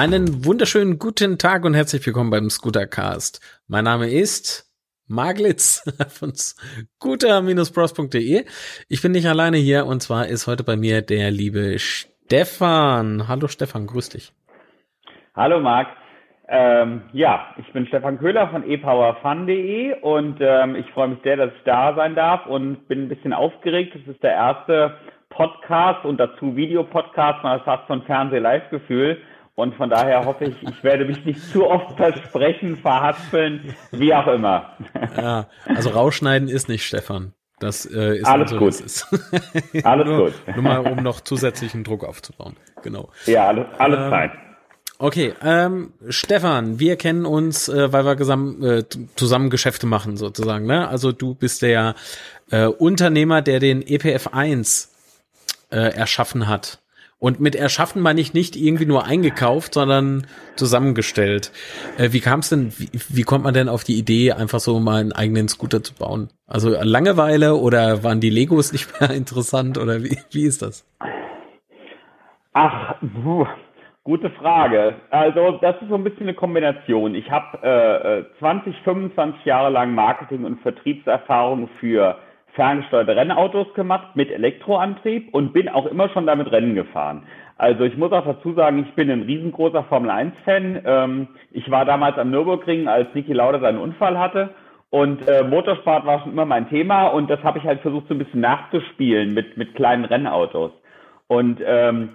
Einen wunderschönen guten Tag und herzlich willkommen beim Scootercast. Mein Name ist Maglitz von scooter-pros.de. Ich bin nicht alleine hier und zwar ist heute bei mir der liebe Stefan. Hallo Stefan, grüß dich. Hallo Marc. Ähm, ja, ich bin Stefan Köhler von epowerfun.de und ähm, ich freue mich sehr, dass ich da sein darf und bin ein bisschen aufgeregt. Es ist der erste Podcast und dazu Videopodcast. Man hat fast ein Fernseh-Live-Gefühl. Und von daher hoffe ich, ich werde mich nicht zu oft versprechen, verhaspeln, wie auch immer. Ja, also rausschneiden ist nicht, Stefan. Das äh, ist alles gut. Ist. Alles nur, gut. Nur mal, um noch zusätzlichen Druck aufzubauen. Genau. Ja, alles, alles ähm, fein. Okay, ähm, Stefan, wir kennen uns, äh, weil wir gesam, äh, zusammen Geschäfte machen sozusagen. Ne? Also du bist der äh, Unternehmer, der den EPF 1 äh, erschaffen hat. Und mit erschaffen meine ich nicht irgendwie nur eingekauft, sondern zusammengestellt. Äh, wie kam es denn, wie, wie kommt man denn auf die Idee, einfach so mal einen eigenen Scooter zu bauen? Also Langeweile oder waren die Legos nicht mehr interessant oder wie, wie ist das? Ach, puh, gute Frage. Also das ist so ein bisschen eine Kombination. Ich habe äh, 20, 25 Jahre lang Marketing- und Vertriebserfahrung für ferngesteuerte Rennautos gemacht mit Elektroantrieb und bin auch immer schon damit Rennen gefahren. Also ich muss auch dazu sagen, ich bin ein riesengroßer Formel 1-Fan. Ähm, ich war damals am Nürburgring, als Niki Lauda seinen Unfall hatte. Und äh, Motorsport war schon immer mein Thema und das habe ich halt versucht so ein bisschen nachzuspielen mit, mit kleinen Rennautos. Und ähm,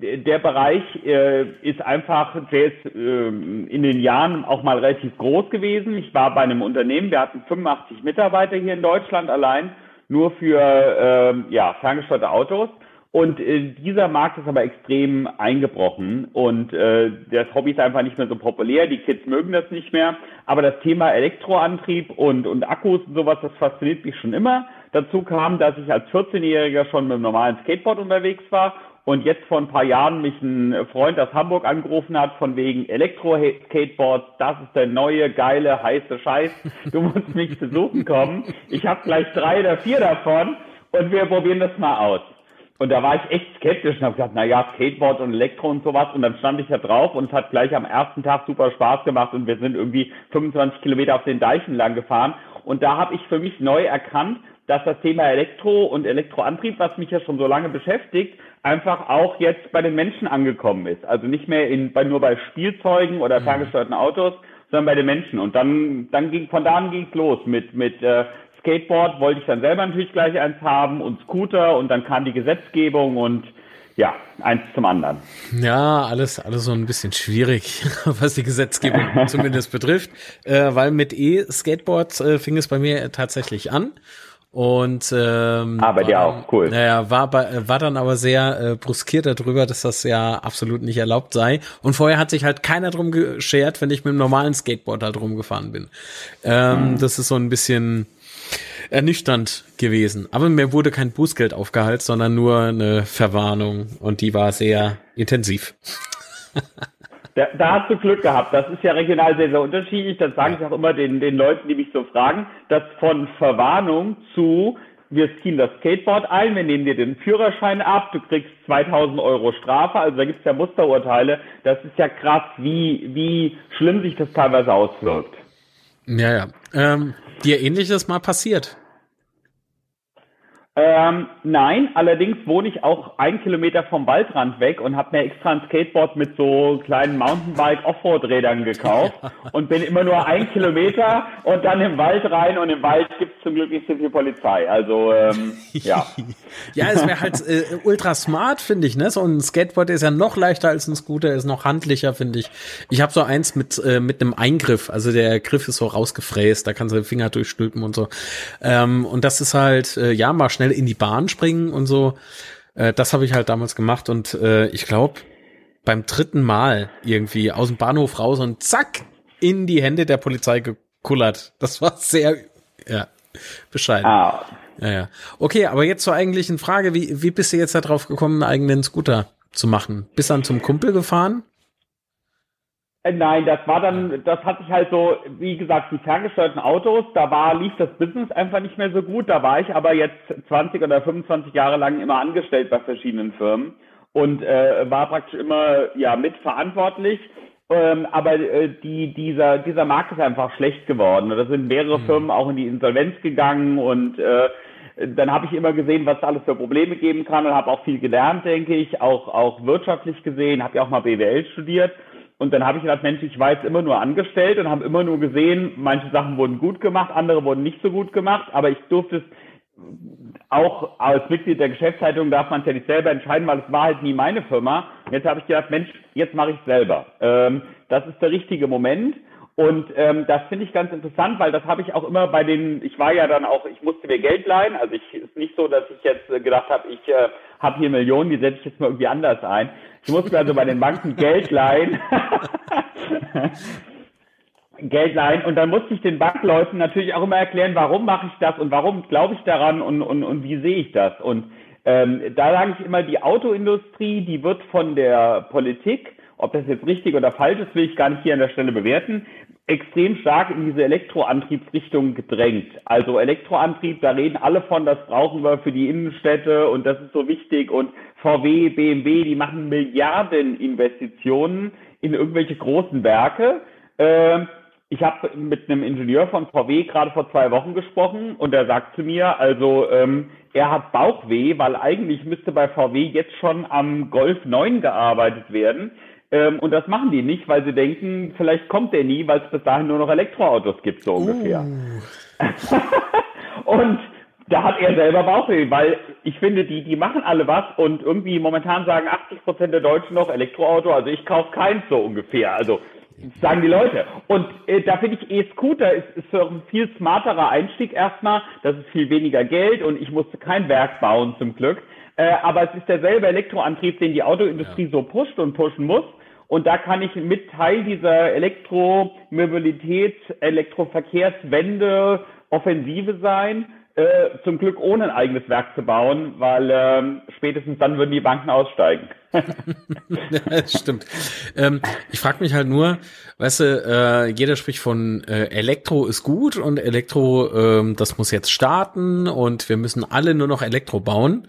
der Bereich äh, ist einfach, der ist äh, in den Jahren auch mal relativ groß gewesen. Ich war bei einem Unternehmen, wir hatten 85 Mitarbeiter hier in Deutschland allein, nur für äh, ja, ferngesteuerte Autos. Und äh, dieser Markt ist aber extrem eingebrochen und äh, das Hobby ist einfach nicht mehr so populär. Die Kids mögen das nicht mehr. Aber das Thema Elektroantrieb und, und Akkus und sowas, das fasziniert mich schon immer. Dazu kam, dass ich als 14-Jähriger schon mit einem normalen Skateboard unterwegs war und jetzt vor ein paar Jahren mich ein Freund aus Hamburg angerufen hat von wegen Elektro-Skateboards, das ist der neue, geile, heiße Scheiß. Du musst mich besuchen kommen. Ich habe gleich drei oder vier davon und wir probieren das mal aus. Und da war ich echt skeptisch und habe gesagt, na ja, Skateboard und Elektro und sowas. Und dann stand ich da drauf und es hat gleich am ersten Tag super Spaß gemacht und wir sind irgendwie 25 Kilometer auf den Deichen lang gefahren. Und da habe ich für mich neu erkannt, dass das Thema Elektro und Elektroantrieb, was mich ja schon so lange beschäftigt, einfach auch jetzt bei den Menschen angekommen ist. Also nicht mehr in, bei, nur bei Spielzeugen oder mhm. ferngesteuerten Autos, sondern bei den Menschen. Und dann, dann ging, von da an ging es los mit, mit äh, Skateboard wollte ich dann selber natürlich gleich eins haben und Scooter und dann kam die Gesetzgebung und ja, eins zum anderen. Ja, alles, alles so ein bisschen schwierig, was die Gesetzgebung zumindest betrifft, äh, weil mit E-Skateboards äh, fing es bei mir tatsächlich an. Und ähm, aber der auch cool. Naja, war bei, war dann aber sehr äh, bruskiert darüber, dass das ja absolut nicht erlaubt sei. Und vorher hat sich halt keiner drum geschert, wenn ich mit einem normalen Skateboard halt rumgefahren bin. Ähm, mhm. Das ist so ein bisschen ernüchternd gewesen. Aber mir wurde kein Bußgeld aufgehalten, sondern nur eine Verwarnung und die war sehr intensiv. Da, da hast du Glück gehabt. Das ist ja regional sehr, sehr unterschiedlich. Das sage ich auch immer den, den Leuten, die mich so fragen, dass von Verwarnung zu wir ziehen das Skateboard ein, wir nehmen dir den Führerschein ab, du kriegst 2000 Euro Strafe, also da gibt's ja Musterurteile. Das ist ja krass, wie, wie schlimm sich das teilweise auswirkt. Ja, ja. Ähm, dir ähnliches mal passiert? Ähm, nein, allerdings wohne ich auch ein Kilometer vom Waldrand weg und habe mir extra ein Skateboard mit so kleinen Mountainbike-Offroad-Rädern gekauft und bin immer nur ein Kilometer und dann im Wald rein und im Wald gibt's zum Glück nicht so viel Polizei. Also ähm, ja. ja, es wäre halt äh, ultra smart, finde ich. Ne? So ein Skateboard ist ja noch leichter als ein Scooter, ist noch handlicher, finde ich. Ich habe so eins mit äh, mit einem Eingriff, also der Griff ist so rausgefräst, da kannst du den Finger durchstülpen und so. Ähm, und das ist halt äh, ja mal schnell in die Bahn springen und so. Äh, das habe ich halt damals gemacht und äh, ich glaube, beim dritten Mal irgendwie aus dem Bahnhof raus und zack, in die Hände der Polizei gekullert. Das war sehr, ja, bescheiden. Ah. Ja, ja. Okay, aber jetzt zur eigentlichen Frage, wie, wie bist du jetzt darauf gekommen, einen eigenen Scooter zu machen? Bist dann zum Kumpel gefahren? Äh, nein, das war dann, das hatte ich halt so, wie gesagt, die ferngesteuerten Autos, da war, lief das Business einfach nicht mehr so gut. Da war ich aber jetzt 20 oder 25 Jahre lang immer angestellt bei verschiedenen Firmen. und äh, war praktisch immer ja mitverantwortlich. Ähm, aber äh, die, dieser, dieser Markt ist einfach schlecht geworden. Da sind mehrere mhm. Firmen auch in die Insolvenz gegangen und äh, dann habe ich immer gesehen, was es alles für Probleme geben kann und habe auch viel gelernt, denke ich, auch, auch wirtschaftlich gesehen, habe ja auch mal BWL studiert. Und dann habe ich gedacht, Mensch, ich war jetzt immer nur angestellt und habe immer nur gesehen, manche Sachen wurden gut gemacht, andere wurden nicht so gut gemacht, aber ich durfte es auch als Mitglied der Geschäftsleitung darf man es ja nicht selber entscheiden, weil es war halt nie meine Firma. Jetzt habe ich gedacht, Mensch, jetzt mache ich es selber. Ähm, das ist der richtige Moment. Und ähm, das finde ich ganz interessant, weil das habe ich auch immer bei den, ich war ja dann auch, ich musste mir Geld leihen. Also ich ist nicht so, dass ich jetzt äh, gedacht habe, ich äh, habe hier Millionen, die setze ich jetzt mal irgendwie anders ein. Ich musste also bei den Banken Geld leihen. Geld leihen und dann musste ich den Bankleuten natürlich auch immer erklären, warum mache ich das und warum glaube ich daran und, und, und wie sehe ich das. Und ähm, da sage ich immer, die Autoindustrie, die wird von der Politik, ob das jetzt richtig oder falsch ist, will ich gar nicht hier an der Stelle bewerten, extrem stark in diese Elektroantriebsrichtung gedrängt. Also Elektroantrieb, da reden alle von, das brauchen wir für die Innenstädte und das ist so wichtig und VW, BMW, die machen Milliarden Investitionen in irgendwelche großen Werke. Äh, ich habe mit einem Ingenieur von VW gerade vor zwei Wochen gesprochen und er sagt zu mir, also ähm, er hat Bauchweh, weil eigentlich müsste bei VW jetzt schon am Golf 9 gearbeitet werden. Ähm, und das machen die nicht, weil sie denken, vielleicht kommt der nie, weil es bis dahin nur noch Elektroautos gibt, so ungefähr. Uh. und da hat er selber Bauchweh, weil ich finde, die, die machen alle was und irgendwie momentan sagen 80 Prozent der Deutschen noch Elektroauto, also ich kaufe keins so ungefähr. Also sagen die Leute. Und äh, da finde ich E-Scooter ist, ist so ein viel smarterer Einstieg erstmal. Das ist viel weniger Geld und ich musste kein Werk bauen zum Glück. Äh, aber es ist derselbe Elektroantrieb, den die Autoindustrie ja. so pusht und pushen muss. Und da kann ich mit Teil dieser Elektromobilität, Elektroverkehrswende Offensive sein. Äh, zum Glück ohne ein eigenes Werk zu bauen, weil äh, spätestens dann würden die Banken aussteigen. ja, stimmt. Ähm, ich frage mich halt nur, weißt du, äh, jeder spricht von äh, Elektro ist gut und Elektro, ähm, das muss jetzt starten und wir müssen alle nur noch Elektro bauen.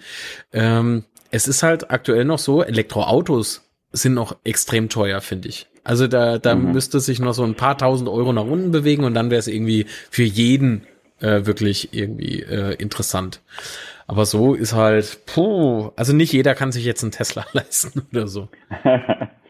Ähm, es ist halt aktuell noch so, Elektroautos sind noch extrem teuer, finde ich. Also da, da mhm. müsste sich noch so ein paar tausend Euro nach unten bewegen und dann wäre es irgendwie für jeden äh, wirklich irgendwie äh, interessant. Aber so ist halt, puh, also nicht jeder kann sich jetzt einen Tesla leisten oder so.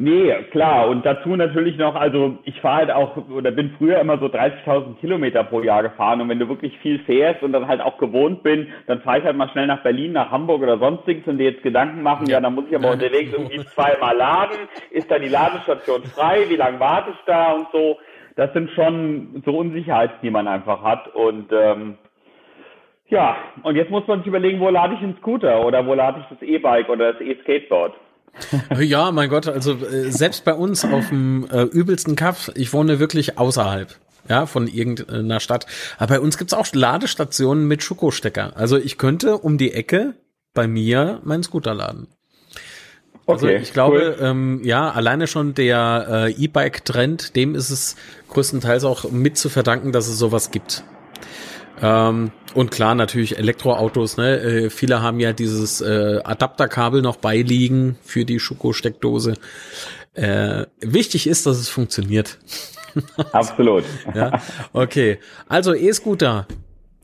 nee, klar. Und dazu natürlich noch, also ich fahre halt auch oder bin früher immer so 30.000 Kilometer pro Jahr gefahren. Und wenn du wirklich viel fährst und dann halt auch gewohnt bin, dann fahre ich halt mal schnell nach Berlin, nach Hamburg oder sonstiges und dir jetzt Gedanken machen, ja, dann muss ich aber unterwegs irgendwie zweimal laden. Ist da die Ladestation frei? Wie lange warte ich da und so? das sind schon so Unsicherheiten, die man einfach hat. Und ähm, ja, und jetzt muss man sich überlegen, wo lade ich einen Scooter oder wo lade ich das E-Bike oder das E-Skateboard. Ja, mein Gott, also äh, selbst bei uns auf dem äh, übelsten Kaff, ich wohne wirklich außerhalb ja, von irgendeiner Stadt. Aber bei uns gibt's auch Ladestationen mit Schokostecker. Also ich könnte um die Ecke bei mir meinen Scooter laden. Also okay, ich glaube, cool. ähm, ja, alleine schon der äh, E-Bike-Trend, dem ist es größtenteils auch mit zu verdanken, dass es sowas gibt. Ähm, und klar, natürlich Elektroautos, ne? Äh, viele haben ja dieses äh, Adapterkabel noch beiliegen für die Schuko-Steckdose. Äh, wichtig ist, dass es funktioniert. Absolut. ja, okay. Also E-Scooter,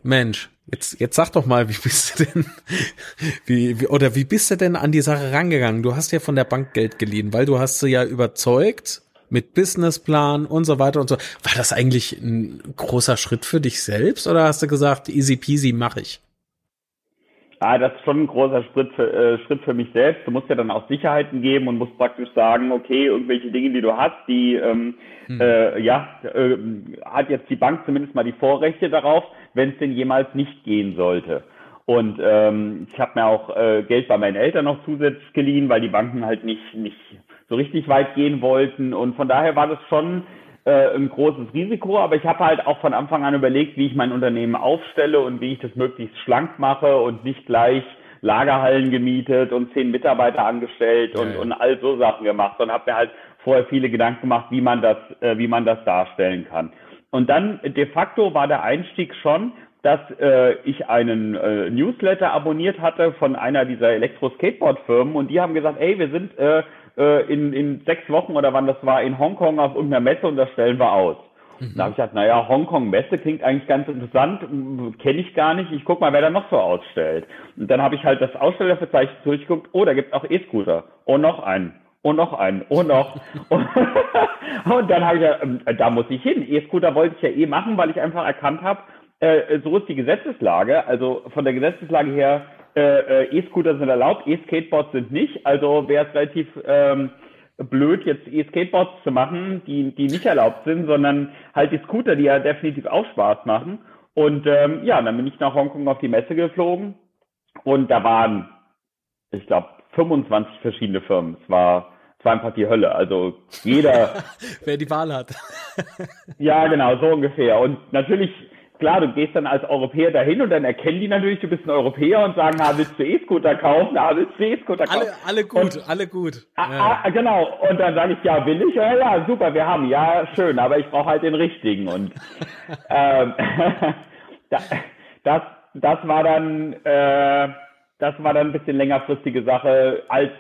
Mensch, Jetzt, jetzt sag doch mal, wie bist du denn, wie, wie, oder wie bist du denn an die Sache rangegangen? Du hast ja von der Bank Geld geliehen, weil du hast sie ja überzeugt mit Businessplan und so weiter und so. War das eigentlich ein großer Schritt für dich selbst oder hast du gesagt, easy peasy mache ich? Ah, das ist schon ein großer Schritt für, äh, Schritt für mich selbst. Du musst ja dann auch Sicherheiten geben und musst praktisch sagen, okay, irgendwelche Dinge, die du hast, die ähm, hm. äh, ja, äh, hat jetzt die Bank zumindest mal die Vorrechte darauf, wenn es denn jemals nicht gehen sollte. Und ähm, ich habe mir auch äh, Geld bei meinen Eltern noch zusätzlich geliehen, weil die Banken halt nicht, nicht so richtig weit gehen wollten. Und von daher war das schon äh, ein großes Risiko, aber ich habe halt auch von Anfang an überlegt, wie ich mein Unternehmen aufstelle und wie ich das möglichst schlank mache und nicht gleich Lagerhallen gemietet und zehn Mitarbeiter angestellt ja, und, ja. und all so Sachen gemacht und habe mir halt vorher viele Gedanken gemacht, wie man das, äh, wie man das darstellen kann. Und dann de facto war der Einstieg schon, dass äh, ich einen äh, Newsletter abonniert hatte von einer dieser Elektro-Skateboard-Firmen und die haben gesagt, ey, wir sind äh, äh, in, in sechs Wochen oder wann das war in Hongkong auf irgendeiner Messe und das stellen wir aus. Mhm. Da habe ich gesagt, naja, Hongkong-Messe klingt eigentlich ganz interessant, kenne ich gar nicht, ich guck mal, wer da noch so ausstellt. Und dann habe ich halt das Ausstellerverzeichnis durchgeguckt, oh, da gibt's auch E-Scooter. Oh, noch einen. Oh, noch einen. Oh, noch. und dann habe ich ja, ähm, da muss ich hin. E-Scooter wollte ich ja eh machen, weil ich einfach erkannt habe, äh, so ist die Gesetzeslage. Also von der Gesetzeslage her, E-Scooter sind erlaubt, E-Skateboards sind nicht. Also wäre es relativ ähm, blöd, jetzt E-Skateboards zu machen, die, die nicht erlaubt sind, sondern halt die Scooter, die ja definitiv auch Spaß machen. Und ähm, ja, dann bin ich nach Hongkong auf die Messe geflogen und da waren, ich glaube, 25 verschiedene Firmen. Es war, es war einfach die Hölle. Also jeder. Wer die Wahl hat. ja, genau, so ungefähr. Und natürlich klar, du gehst dann als Europäer dahin und dann erkennen die natürlich, du bist ein Europäer und sagen, ah, willst du E-Scooter kaufen? Ah, willst du E-Scooter kaufen? Alle, alle gut, und, alle gut. Ah, ja. ah, genau. Und dann sage ich, ja, will ich? Ja, ja, super, wir haben. Ja, schön, aber ich brauche halt den richtigen. Und ähm, das, das war dann, äh, das war dann ein bisschen längerfristige Sache. Als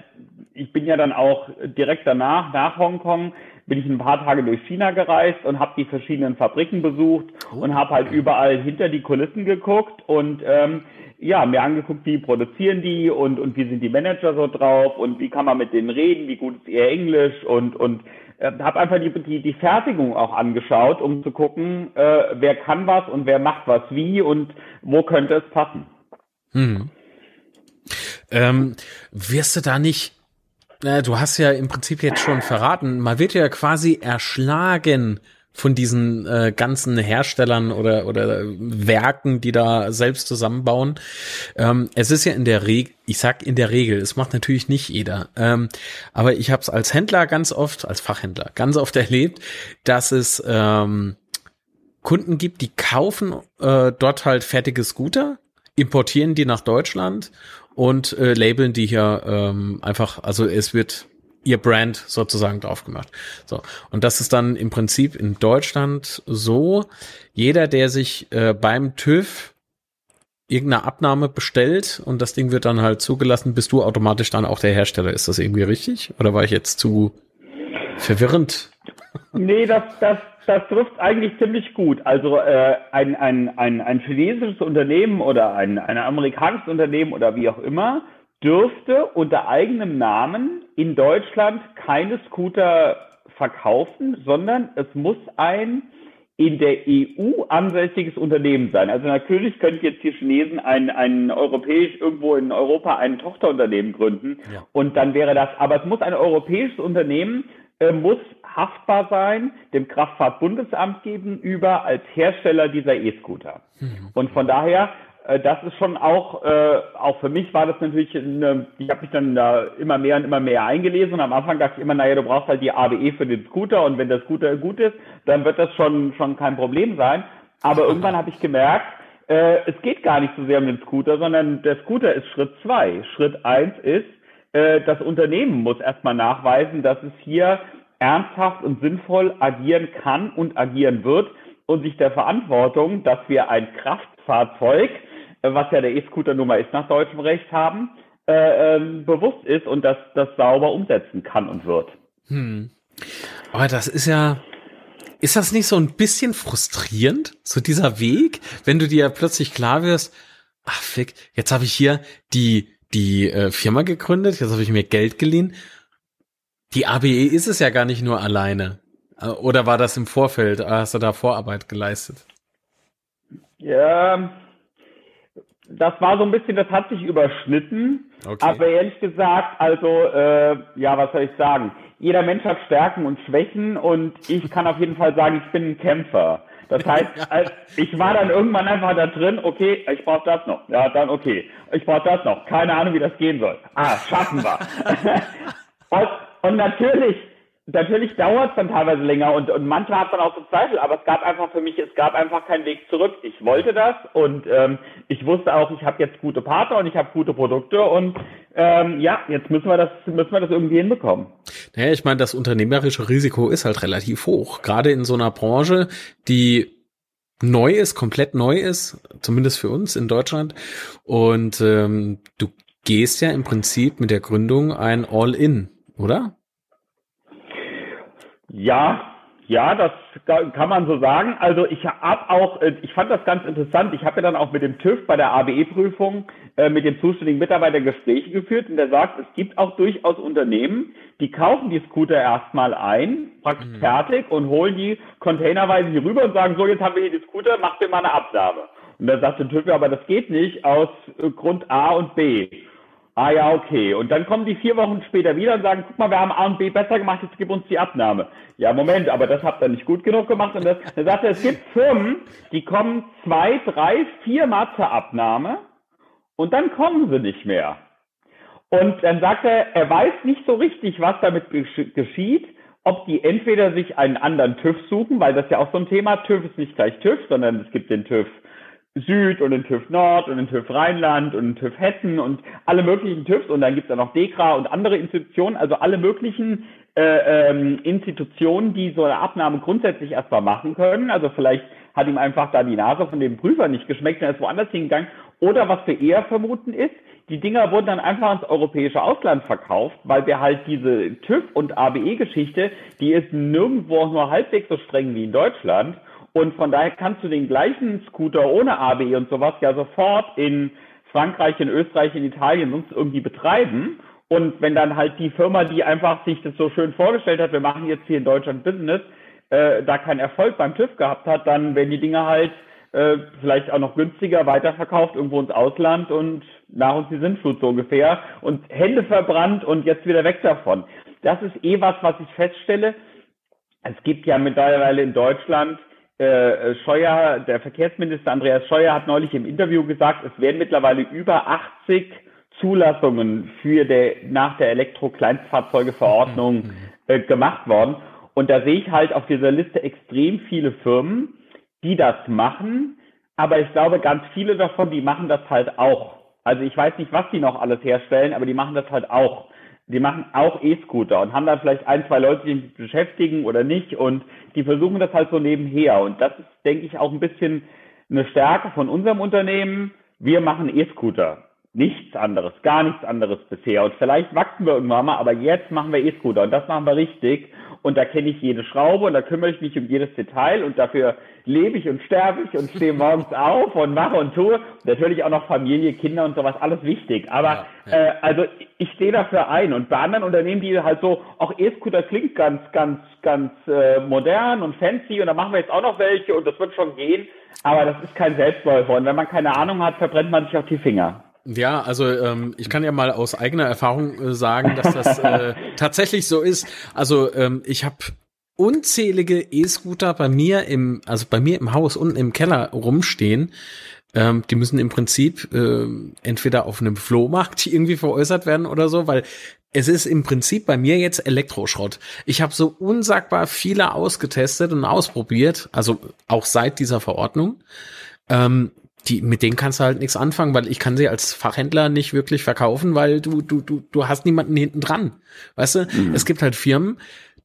ich bin ja dann auch direkt danach, nach Hongkong, bin ich ein paar Tage durch China gereist und habe die verschiedenen Fabriken besucht oh. und habe halt überall hinter die Kulissen geguckt und ähm, ja, mir angeguckt, wie produzieren die und, und wie sind die Manager so drauf und wie kann man mit denen reden, wie gut ist ihr Englisch und, und äh, habe einfach die, die, die Fertigung auch angeschaut, um zu gucken, äh, wer kann was und wer macht was wie und wo könnte es passen. Hm. Ähm, wirst du da nicht na, du hast ja im Prinzip jetzt schon verraten, man wird ja quasi erschlagen von diesen äh, ganzen Herstellern oder oder Werken, die da selbst zusammenbauen. Ähm, es ist ja in der Regel, ich sag in der Regel, es macht natürlich nicht jeder, ähm, aber ich habe es als Händler ganz oft, als Fachhändler ganz oft erlebt, dass es ähm, Kunden gibt, die kaufen äh, dort halt fertige Scooter, importieren die nach Deutschland und äh, labeln die hier ähm, einfach, also es wird ihr Brand sozusagen drauf gemacht. So. Und das ist dann im Prinzip in Deutschland so, jeder, der sich äh, beim TÜV irgendeine Abnahme bestellt und das Ding wird dann halt zugelassen, bist du automatisch dann auch der Hersteller. Ist das irgendwie richtig? Oder war ich jetzt zu verwirrend? Nee, das, das, das trifft eigentlich ziemlich gut. Also äh, ein, ein, ein, ein chinesisches Unternehmen oder ein, ein amerikanisches Unternehmen oder wie auch immer dürfte unter eigenem Namen in Deutschland keine Scooter verkaufen, sondern es muss ein in der EU ansässiges Unternehmen sein. Also natürlich könnten jetzt die Chinesen ein, ein europäisch irgendwo in Europa ein Tochterunternehmen gründen ja. und dann wäre das, aber es muss ein europäisches Unternehmen äh, muss haftbar sein dem Kraftfahrtbundesamt gegenüber als Hersteller dieser E-Scooter. Mhm. Und von daher, äh, das ist schon auch, äh, auch für mich war das natürlich, eine, ich habe mich dann da immer mehr und immer mehr eingelesen und am Anfang dachte ich immer, naja, du brauchst halt die ABE für den Scooter und wenn der Scooter gut ist, dann wird das schon, schon kein Problem sein. Aber irgendwann habe ich gemerkt, äh, es geht gar nicht so sehr um den Scooter, sondern der Scooter ist Schritt zwei. Schritt eins ist, äh, das Unternehmen muss erstmal nachweisen, dass es hier ernsthaft und sinnvoll agieren kann und agieren wird und sich der Verantwortung, dass wir ein Kraftfahrzeug, äh, was ja der E-Scooter Nummer ist nach deutschem Recht haben, äh, ähm, bewusst ist und das, das sauber umsetzen kann und wird. Hm. Aber das ist ja, ist das nicht so ein bisschen frustrierend, so dieser Weg, wenn du dir plötzlich klar wirst, ach fick, jetzt habe ich hier die die äh, Firma gegründet, jetzt habe ich mir Geld geliehen. Die ABE ist es ja gar nicht nur alleine. Äh, oder war das im Vorfeld? Hast du da Vorarbeit geleistet? Ja, das war so ein bisschen, das hat sich überschnitten. Okay. Aber ehrlich gesagt, also, äh, ja, was soll ich sagen? Jeder Mensch hat Stärken und Schwächen und ich kann auf jeden Fall sagen, ich bin ein Kämpfer. Das heißt, ich war dann irgendwann einfach da drin, okay, ich brauche das noch. Ja, dann okay. Ich brauche das noch. Keine Ahnung, wie das gehen soll. Ah, schaffen wir. und, und natürlich natürlich dauert es dann teilweise länger und, und manchmal hat man auch so Zweifel, aber es gab einfach für mich, es gab einfach keinen Weg zurück. Ich wollte das und ähm, ich wusste auch, ich habe jetzt gute Partner und ich habe gute Produkte und ähm, ja, jetzt müssen wir das, müssen wir das irgendwie hinbekommen. Naja, ich meine, das unternehmerische Risiko ist halt relativ hoch, gerade in so einer Branche, die neu ist, komplett neu ist, zumindest für uns in Deutschland. Und ähm, du gehst ja im Prinzip mit der Gründung ein All-In, oder? Ja, ja, das kann man so sagen. Also ich habe auch, äh, ich fand das ganz interessant. Ich habe ja dann auch mit dem TÜV bei der ABE-Prüfung äh, mit dem zuständigen Mitarbeiter Gespräche geführt und der sagt, es gibt auch durchaus Unternehmen, die kaufen die Scooter erstmal ein, praktisch mhm. fertig und holen die containerweise hier rüber und sagen, so jetzt haben wir hier die Scooter, macht mir mal eine Abnahme. Und da sagt der TÜV, aber das geht nicht aus äh, Grund A und B. Ah ja, okay. Und dann kommen die vier Wochen später wieder und sagen, guck mal, wir haben A und B besser gemacht, jetzt gib uns die Abnahme. Ja, Moment, aber das habt ihr nicht gut genug gemacht. Und das, dann sagt er, es gibt Firmen, die kommen zwei, drei, vier Mal zur Abnahme und dann kommen sie nicht mehr. Und dann sagt er, er weiß nicht so richtig, was damit geschieht, ob die entweder sich einen anderen TÜV suchen, weil das ja auch so ein Thema, TÜV ist nicht gleich TÜV, sondern es gibt den TÜV Süd und den TÜV Nord und den TÜV Rheinland und den TÜV Hessen und alle möglichen TÜVs und dann gibt es ja noch DEKRA und andere Institutionen, also alle möglichen äh, ähm, Institutionen, die so eine Abnahme grundsätzlich erstmal machen können. Also vielleicht hat ihm einfach da die Nase von dem Prüfer nicht geschmeckt und er ist woanders hingegangen. Oder was wir eher vermuten ist, die Dinger wurden dann einfach ins europäische Ausland verkauft, weil wir halt diese TÜV und ABE-Geschichte, die ist nirgendwo nur halbwegs so streng wie in Deutschland. Und von daher kannst du den gleichen Scooter ohne ABE und sowas ja sofort in Frankreich, in Österreich, in Italien sonst irgendwie betreiben. Und wenn dann halt die Firma, die einfach sich das so schön vorgestellt hat, wir machen jetzt hier in Deutschland Business, äh, da keinen Erfolg beim TÜV gehabt hat, dann werden die Dinger halt äh, vielleicht auch noch günstiger weiterverkauft irgendwo ins Ausland und nach uns die Sintflut so ungefähr und Hände verbrannt und jetzt wieder weg davon. Das ist eh was, was ich feststelle. Es gibt ja mittlerweile in Deutschland äh, Scheuer, der Verkehrsminister Andreas Scheuer hat neulich im Interview gesagt, es werden mittlerweile über 80 Zulassungen für der, nach der Elektro-Kleinstfahrzeuge-Verordnung mhm. äh, gemacht worden. Und da sehe ich halt auf dieser Liste extrem viele Firmen, die das machen. Aber ich glaube, ganz viele davon, die machen das halt auch. Also ich weiß nicht, was die noch alles herstellen, aber die machen das halt auch die machen auch E-Scooter und haben dann vielleicht ein, zwei Leute, die sich beschäftigen oder nicht und die versuchen das halt so nebenher. Und das ist, denke ich, auch ein bisschen eine Stärke von unserem Unternehmen. Wir machen E-Scooter. Nichts anderes, gar nichts anderes bisher. Und vielleicht wachsen wir irgendwann mal, aber jetzt machen wir E-Scooter und das machen wir richtig und da kenne ich jede Schraube und da kümmere ich mich um jedes Detail und dafür lebe ich und sterbe ich und stehe morgens auf und mache und tue. Natürlich auch noch Familie, Kinder und sowas, alles wichtig. Aber ja, ja. Äh, also ich stehe dafür ein und bei anderen Unternehmen, die halt so, auch E-Scooter klingt ganz, ganz, ganz äh, modern und fancy und da machen wir jetzt auch noch welche und das wird schon gehen. Aber das ist kein Selbstläufer und wenn man keine Ahnung hat, verbrennt man sich auch die Finger. Ja, also ähm, ich kann ja mal aus eigener Erfahrung äh, sagen, dass das äh, tatsächlich so ist. Also ähm, ich habe unzählige E-Scooter bei mir im, also bei mir im Haus unten im Keller rumstehen. Ähm, die müssen im Prinzip äh, entweder auf einem Flohmarkt irgendwie veräußert werden oder so, weil es ist im Prinzip bei mir jetzt Elektroschrott. Ich habe so unsagbar viele ausgetestet und ausprobiert, also auch seit dieser Verordnung. Ähm, die, mit denen kannst du halt nichts anfangen, weil ich kann sie als Fachhändler nicht wirklich verkaufen, weil du, du, du, du hast niemanden hinten dran. Weißt du, mhm. es gibt halt Firmen,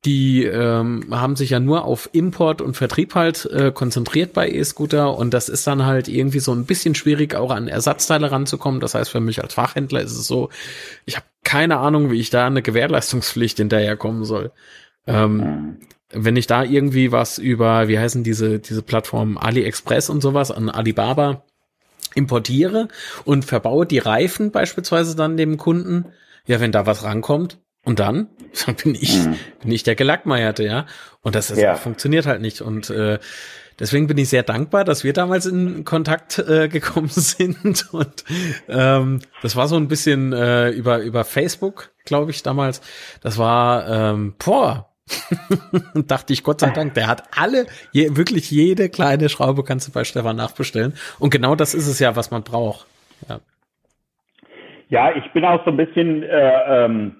die ähm, haben sich ja nur auf Import und Vertrieb halt äh, konzentriert bei E-Scooter und das ist dann halt irgendwie so ein bisschen schwierig, auch an Ersatzteile ranzukommen. Das heißt, für mich als Fachhändler ist es so, ich habe keine Ahnung, wie ich da eine Gewährleistungspflicht hinterherkommen soll. Ähm, mhm wenn ich da irgendwie was über, wie heißen diese, diese Plattformen AliExpress und sowas an Alibaba importiere und verbaue die Reifen beispielsweise dann dem Kunden, ja, wenn da was rankommt, und dann, dann bin ich, mhm. bin ich der Gelackmeierte, ja. Und das, das ja. funktioniert halt nicht. Und äh, deswegen bin ich sehr dankbar, dass wir damals in Kontakt äh, gekommen sind. Und ähm, das war so ein bisschen äh, über, über Facebook, glaube ich, damals. Das war, ähm, boah, und dachte ich, Gott sei Dank, der hat alle, je, wirklich jede kleine Schraube kannst du bei Stefan nachbestellen. Und genau das ist es ja, was man braucht. Ja, ja ich bin auch so ein bisschen, äh, ähm,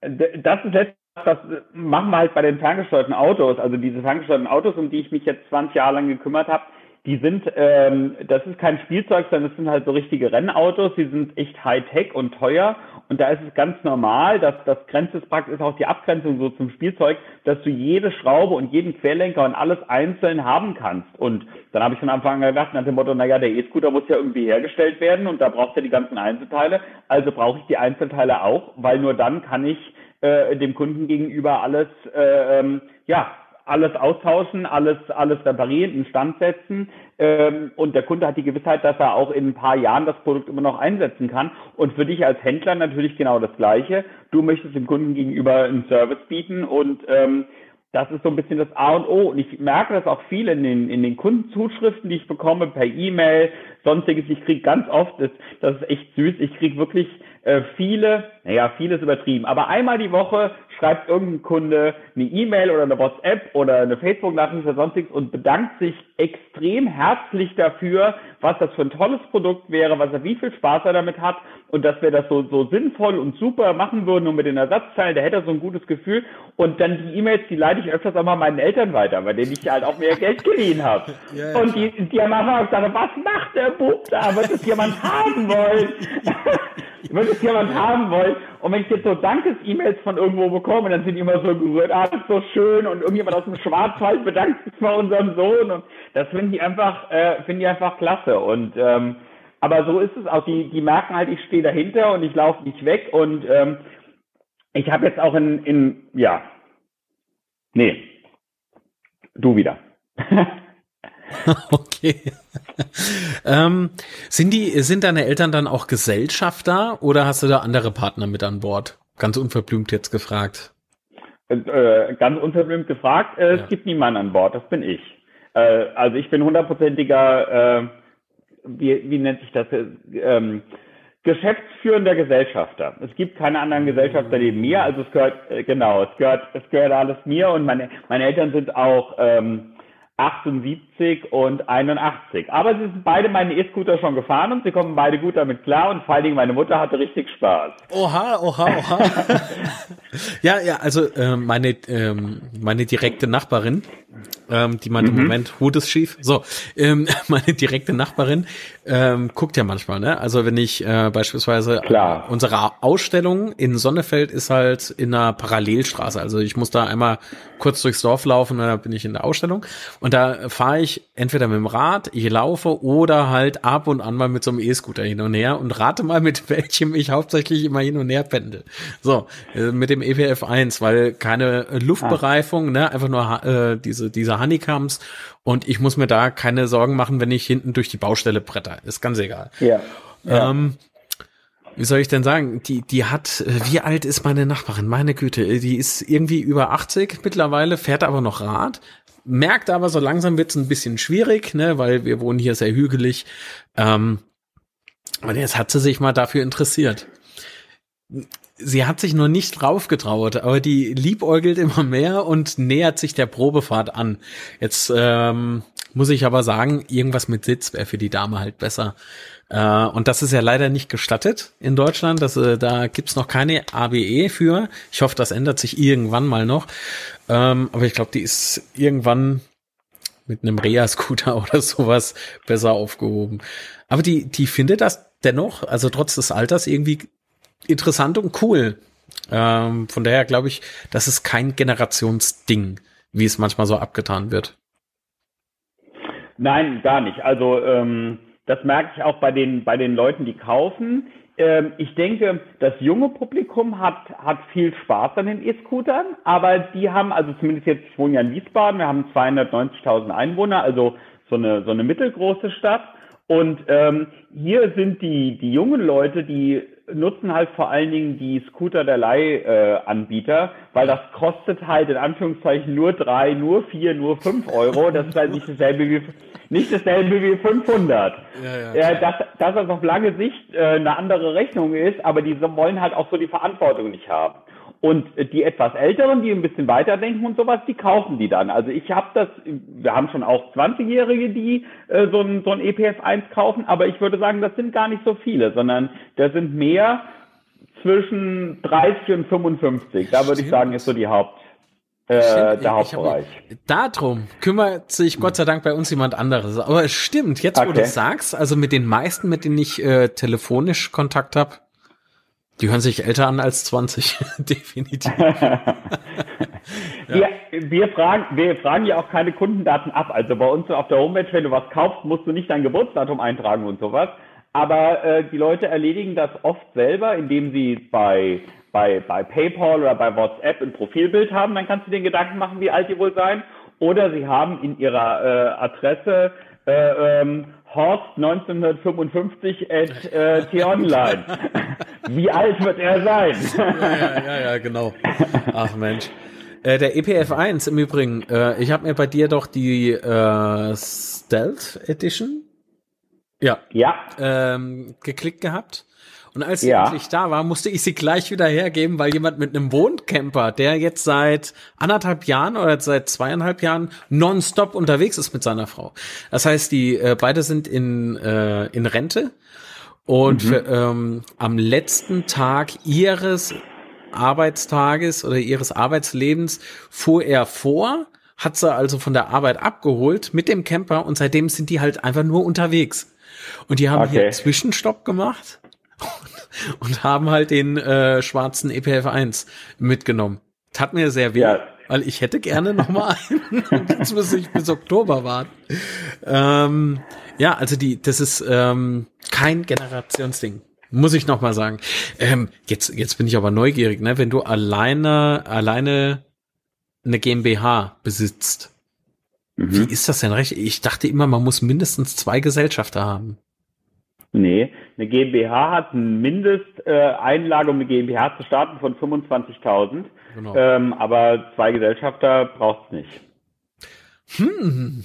das ist letztlich, das machen wir halt bei den ferngesteuerten Autos, also diese ferngesteuerten Autos, um die ich mich jetzt 20 Jahre lang gekümmert habe, die sind, ähm, das ist kein Spielzeug, sondern das sind halt so richtige Rennautos, die sind echt Hightech und teuer. Und da ist es ganz normal, dass das Grenzesprakt ist auch die Abgrenzung so zum Spielzeug, dass du jede Schraube und jeden Querlenker und alles einzeln haben kannst. Und dann habe ich von Anfang an gedacht, nach dem Motto, naja, der E-Scooter muss ja irgendwie hergestellt werden und da brauchst du ja die ganzen Einzelteile, also brauche ich die Einzelteile auch, weil nur dann kann ich äh, dem Kunden gegenüber alles äh, ähm, ja alles austauschen, alles, alles reparieren, in Stand setzen. Ähm, und der Kunde hat die Gewissheit, dass er auch in ein paar Jahren das Produkt immer noch einsetzen kann. Und für dich als Händler natürlich genau das Gleiche. Du möchtest dem Kunden gegenüber einen Service bieten und ähm, das ist so ein bisschen das A und O. Und ich merke das auch viel in den, in den Kundenzuschriften, die ich bekomme per E-Mail, sonstiges. Ich kriege ganz oft, das, das ist echt süß, ich kriege wirklich äh, viele, naja, vieles übertrieben, aber einmal die Woche schreibt irgendein Kunde eine E-Mail oder eine WhatsApp oder eine Facebook-Nachricht oder sonstiges und bedankt sich extrem herzlich dafür, was das für ein tolles Produkt wäre, was er wie viel Spaß er damit hat und dass wir das so, so sinnvoll und super machen würden und mit den Ersatzteilen, der hätte er so ein gutes Gefühl. Und dann die E-Mails, die leite ich öfters auch mal meinen Eltern weiter, bei denen ich halt auch mehr Geld geliehen habe. Ja, und die, die haben einfach gesagt, was macht der Bub da? Wird es jemand haben wollen? Wird es jemand haben wollen? Und wenn ich jetzt so Dankes-E-Mails von irgendwo bekomme, dann sind die immer so gerührt, ah, das ist so schön und irgendjemand aus dem Schwarzwald bedankt sich bei unserem Sohn und das finde ich einfach, äh, finde ich einfach klasse und ähm, aber so ist es auch. Die, die merken halt, ich stehe dahinter und ich laufe nicht weg. Und ähm, ich habe jetzt auch in, in, ja, nee, du wieder. okay. ähm, sind die, sind deine Eltern dann auch Gesellschafter oder hast du da andere Partner mit an Bord? Ganz unverblümt jetzt gefragt. Äh, äh ganz unverblümt gefragt, äh, ja. es gibt niemanden an Bord, das bin ich. Äh, also ich bin hundertprozentiger äh, wie, wie nennt sich das, ähm, geschäftsführender Gesellschafter. Es gibt keine anderen Gesellschafter neben mir, also es gehört, äh, genau, es gehört, es gehört alles mir und meine, meine Eltern sind auch ähm, 78 und 81. Aber sie sind beide meine E-Scooter schon gefahren und sie kommen beide gut damit klar und vor allen Dingen meine Mutter hatte richtig Spaß. Oha, oha, oha. ja, ja, also äh, meine, ähm, meine direkte Nachbarin, ähm, die meint mhm. im Moment, Hut ist schief. So, ähm, meine direkte Nachbarin ähm, guckt ja manchmal, ne? Also wenn ich äh, beispielsweise Klar. unsere Ausstellung in Sonnefeld ist halt in einer Parallelstraße. Also ich muss da einmal kurz durchs Dorf laufen und dann bin ich in der Ausstellung. Und da fahre ich entweder mit dem Rad, ich laufe oder halt ab und an mal mit so einem E-Scooter hin und her und rate mal, mit welchem ich hauptsächlich immer hin und her pendel. So, äh, mit dem EPF 1, weil keine Luftbereifung, ne? Einfach nur äh, diese, diese Honeycombs und ich muss mir da keine Sorgen machen, wenn ich hinten durch die Baustelle bretter. Ist ganz egal. Ja. ja. Ähm, wie soll ich denn sagen? Die, die hat, äh, wie alt ist meine Nachbarin? Meine Güte, äh, die ist irgendwie über 80 mittlerweile, fährt aber noch Rad, merkt aber, so langsam wird es ein bisschen schwierig, ne, weil wir wohnen hier sehr hügelig. Ähm, und jetzt hat sie sich mal dafür interessiert sie hat sich nur nicht draufgetraut, aber die liebäugelt immer mehr und nähert sich der Probefahrt an. Jetzt ähm, muss ich aber sagen, irgendwas mit Sitz wäre für die Dame halt besser. Äh, und das ist ja leider nicht gestattet in Deutschland. Das, äh, da gibt's noch keine ABE für. Ich hoffe, das ändert sich irgendwann mal noch. Ähm, aber ich glaube, die ist irgendwann mit einem Rea-Scooter oder sowas besser aufgehoben. Aber die, die findet das dennoch, also trotz des Alters irgendwie interessant und cool. Ähm, von daher glaube ich, das ist kein Generationsding, wie es manchmal so abgetan wird. Nein, gar nicht. Also ähm, das merke ich auch bei den bei den Leuten, die kaufen. Ähm, ich denke, das junge Publikum hat hat viel Spaß an den E-Scootern, aber die haben also zumindest jetzt ich wohne ja in Wiesbaden, wir haben 290.000 Einwohner, also so eine so eine mittelgroße Stadt. Und ähm, hier sind die die jungen Leute, die nutzen halt vor allen Dingen die Scooter der Leihanbieter, äh, weil das kostet halt in Anführungszeichen nur drei, nur vier, nur fünf Euro. Das ist halt nicht dasselbe wie, nicht dasselbe wie 500. Ja, ja, äh, dass, dass das auf lange Sicht äh, eine andere Rechnung ist, aber die wollen halt auch so die Verantwortung nicht haben. Und die etwas Älteren, die ein bisschen weiterdenken und sowas, die kaufen die dann. Also ich habe das, wir haben schon auch 20-Jährige, die äh, so ein, so ein EPF 1 kaufen, aber ich würde sagen, das sind gar nicht so viele, sondern da sind mehr zwischen 30 und 55. Da würde ich sagen, ist so die Haupt, äh, der Hauptbereich. darum kümmert sich Gott sei Dank bei uns jemand anderes. Aber es stimmt, jetzt wo Okay. du sagst, also mit den meisten, mit denen ich äh, telefonisch Kontakt habe, die hören sich älter an als 20, definitiv. Wir, wir, fragen, wir fragen ja auch keine Kundendaten ab. Also bei uns auf der Homepage, wenn du was kaufst, musst du nicht dein Geburtsdatum eintragen und sowas. Aber äh, die Leute erledigen das oft selber, indem sie bei, bei, bei PayPal oder bei WhatsApp ein Profilbild haben. Dann kannst du dir Gedanken machen, wie alt die wohl sein. Oder sie haben in ihrer äh, Adresse äh, ähm, Horst 1955 at äh, t-online. wie alt wird er sein? ja, ja, ja, genau. Ach Mensch. Äh, der EPF1 im Übrigen, äh, ich habe mir bei dir doch die äh, Stealth Edition ja, ja, ähm, geklickt gehabt. Und als sie Ja. endlich da war, musste ich sie gleich wieder hergeben, weil jemand mit einem Wohncamper, der jetzt seit anderthalb Jahren oder seit zweieinhalb Jahren nonstop unterwegs ist mit seiner Frau. Das heißt, die äh, beide sind in, äh, in Rente und für, ähm, am letzten Tag ihres Arbeitstages oder ihres Arbeitslebens fuhr er vor, hat sie also von der Arbeit abgeholt mit dem Camper und seitdem sind die halt einfach nur unterwegs. Und die haben hier Okay. einen Zwischenstopp gemacht und, haben halt den äh, schwarzen EPF 1 mitgenommen. Tat mir sehr weh, Ja. weil ich hätte gerne noch mal einen. Jetzt muss ich bis Oktober warten. Ähm, ja, also die, das ist ähm, kein Generationsding. Muss ich noch mal sagen. Ähm, jetzt, jetzt bin ich aber neugierig, ne? Wenn du alleine, alleine eine GmbH besitzt, Mhm. wie ist das denn recht? Ich dachte immer, man muss mindestens zwei Gesellschafter haben. Nee, eine GmbH hat eine Mindesteinlage, Einlage, um eine GmbH zu starten, von 25.000. Genau. Ähm, aber zwei Gesellschafter braucht's nicht. Hm,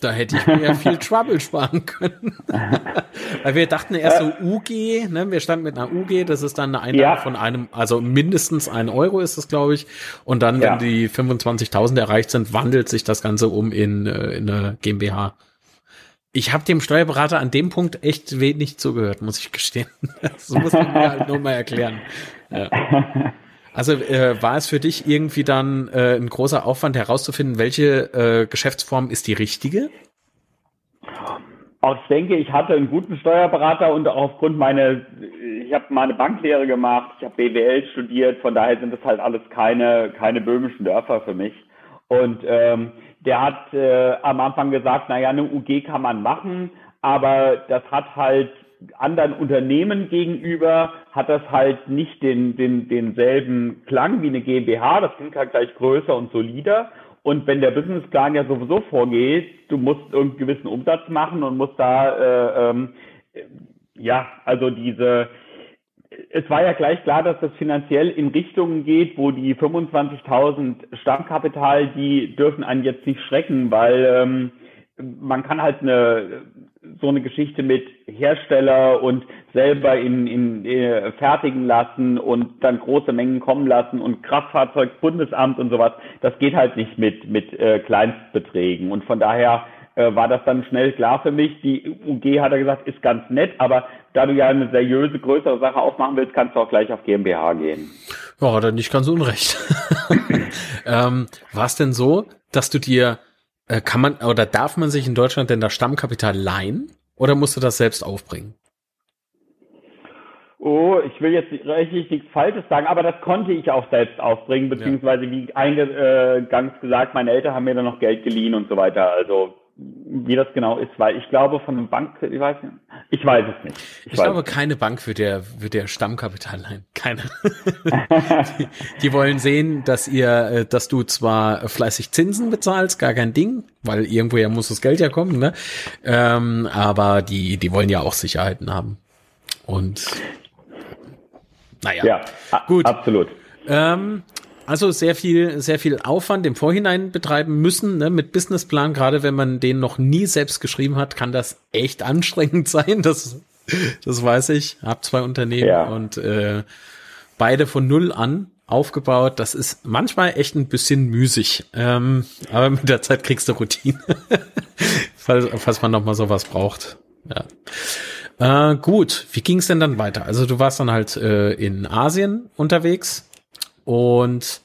da hätte ich mir ja viel Trouble sparen können. Weil wir dachten erst so UG, ne? Wir standen mit einer UG, das ist dann eine Einlage Ja. von einem, also mindestens ein Euro ist es, glaube ich. Und dann, Ja. wenn die 25.000 erreicht sind, wandelt sich das Ganze um in, äh, in eine GmbH. Ich habe dem Steuerberater an dem Punkt echt wenig zugehört, muss ich gestehen. Das muss man mir halt nur mal erklären. Ja. Also äh, war es für dich irgendwie dann äh, ein großer Aufwand herauszufinden, welche äh, Geschäftsform ist die richtige? Ich denke, ich hatte einen guten Steuerberater und auch aufgrund meiner, ich habe meine Banklehre gemacht, ich habe BWL studiert, von daher sind das halt alles keine, keine böhmischen Dörfer für mich. Und ähm, der hat äh, am Anfang gesagt, naja, eine UG kann man machen, aber das hat halt anderen Unternehmen gegenüber, hat das halt nicht den, den, denselben Klang wie eine GmbH, das klingt halt gleich größer und solider. Und wenn der Businessplan ja sowieso vorgeht, du musst irgendeinen gewissen Umsatz machen und musst da, äh, ähm, äh, ja, also diese, es war ja gleich klar, dass das finanziell in Richtungen geht, wo die 25.000 Stammkapital, die dürfen einen jetzt nicht schrecken, weil ähm, man kann halt eine so eine Geschichte mit Hersteller und selber in, in äh, fertigen lassen und dann große Mengen kommen lassen und Kraftfahrzeugbundesamt und sowas, das geht halt nicht mit mit äh, Kleinstbeträgen. Und von daher äh, war das dann schnell klar für mich. Die UG hat er gesagt, ist ganz nett, aber da du ja eine seriöse, größere Sache aufmachen willst, kannst du auch gleich auf GmbH gehen. Ja, hat er nicht ganz unrecht. ähm, war es denn so, dass du dir, äh, kann man oder darf man sich in Deutschland denn das Stammkapital leihen oder musst du das selbst aufbringen? Oh, ich will jetzt richtig nichts Falsches sagen, aber das konnte ich auch selbst aufbringen, beziehungsweise wie eingangs gesagt, meine Eltern haben mir dann noch Geld geliehen und so weiter. Also wie das genau ist, weil ich glaube von einem Bank, ich weiß nicht, ich weiß es nicht. Ich, weiß glaube, keine Bank wird der, wird der Stammkapital leihen. Keine. die, die wollen sehen, dass ihr, äh, dass du zwar fleißig Zinsen bezahlst, gar kein Ding, weil irgendwoher muss das Geld ja kommen, ne? Ähm, aber die, die wollen ja auch Sicherheiten haben. Und naja. Ja, Gut. absolut. Ähm, also sehr viel, sehr viel Aufwand im Vorhinein betreiben müssen, ne, mit Businessplan. Gerade wenn man den noch nie selbst geschrieben hat, kann das echt anstrengend sein. Das, das weiß ich. Hab zwei Unternehmen Ja. und äh, beide von null an aufgebaut. Das ist manchmal echt ein bisschen müßig. Ähm, aber mit der Zeit kriegst du Routine, falls, falls man noch mal sowas braucht. Ja. Äh, gut, wie ging es denn dann weiter? Also du warst dann halt äh, in Asien unterwegs und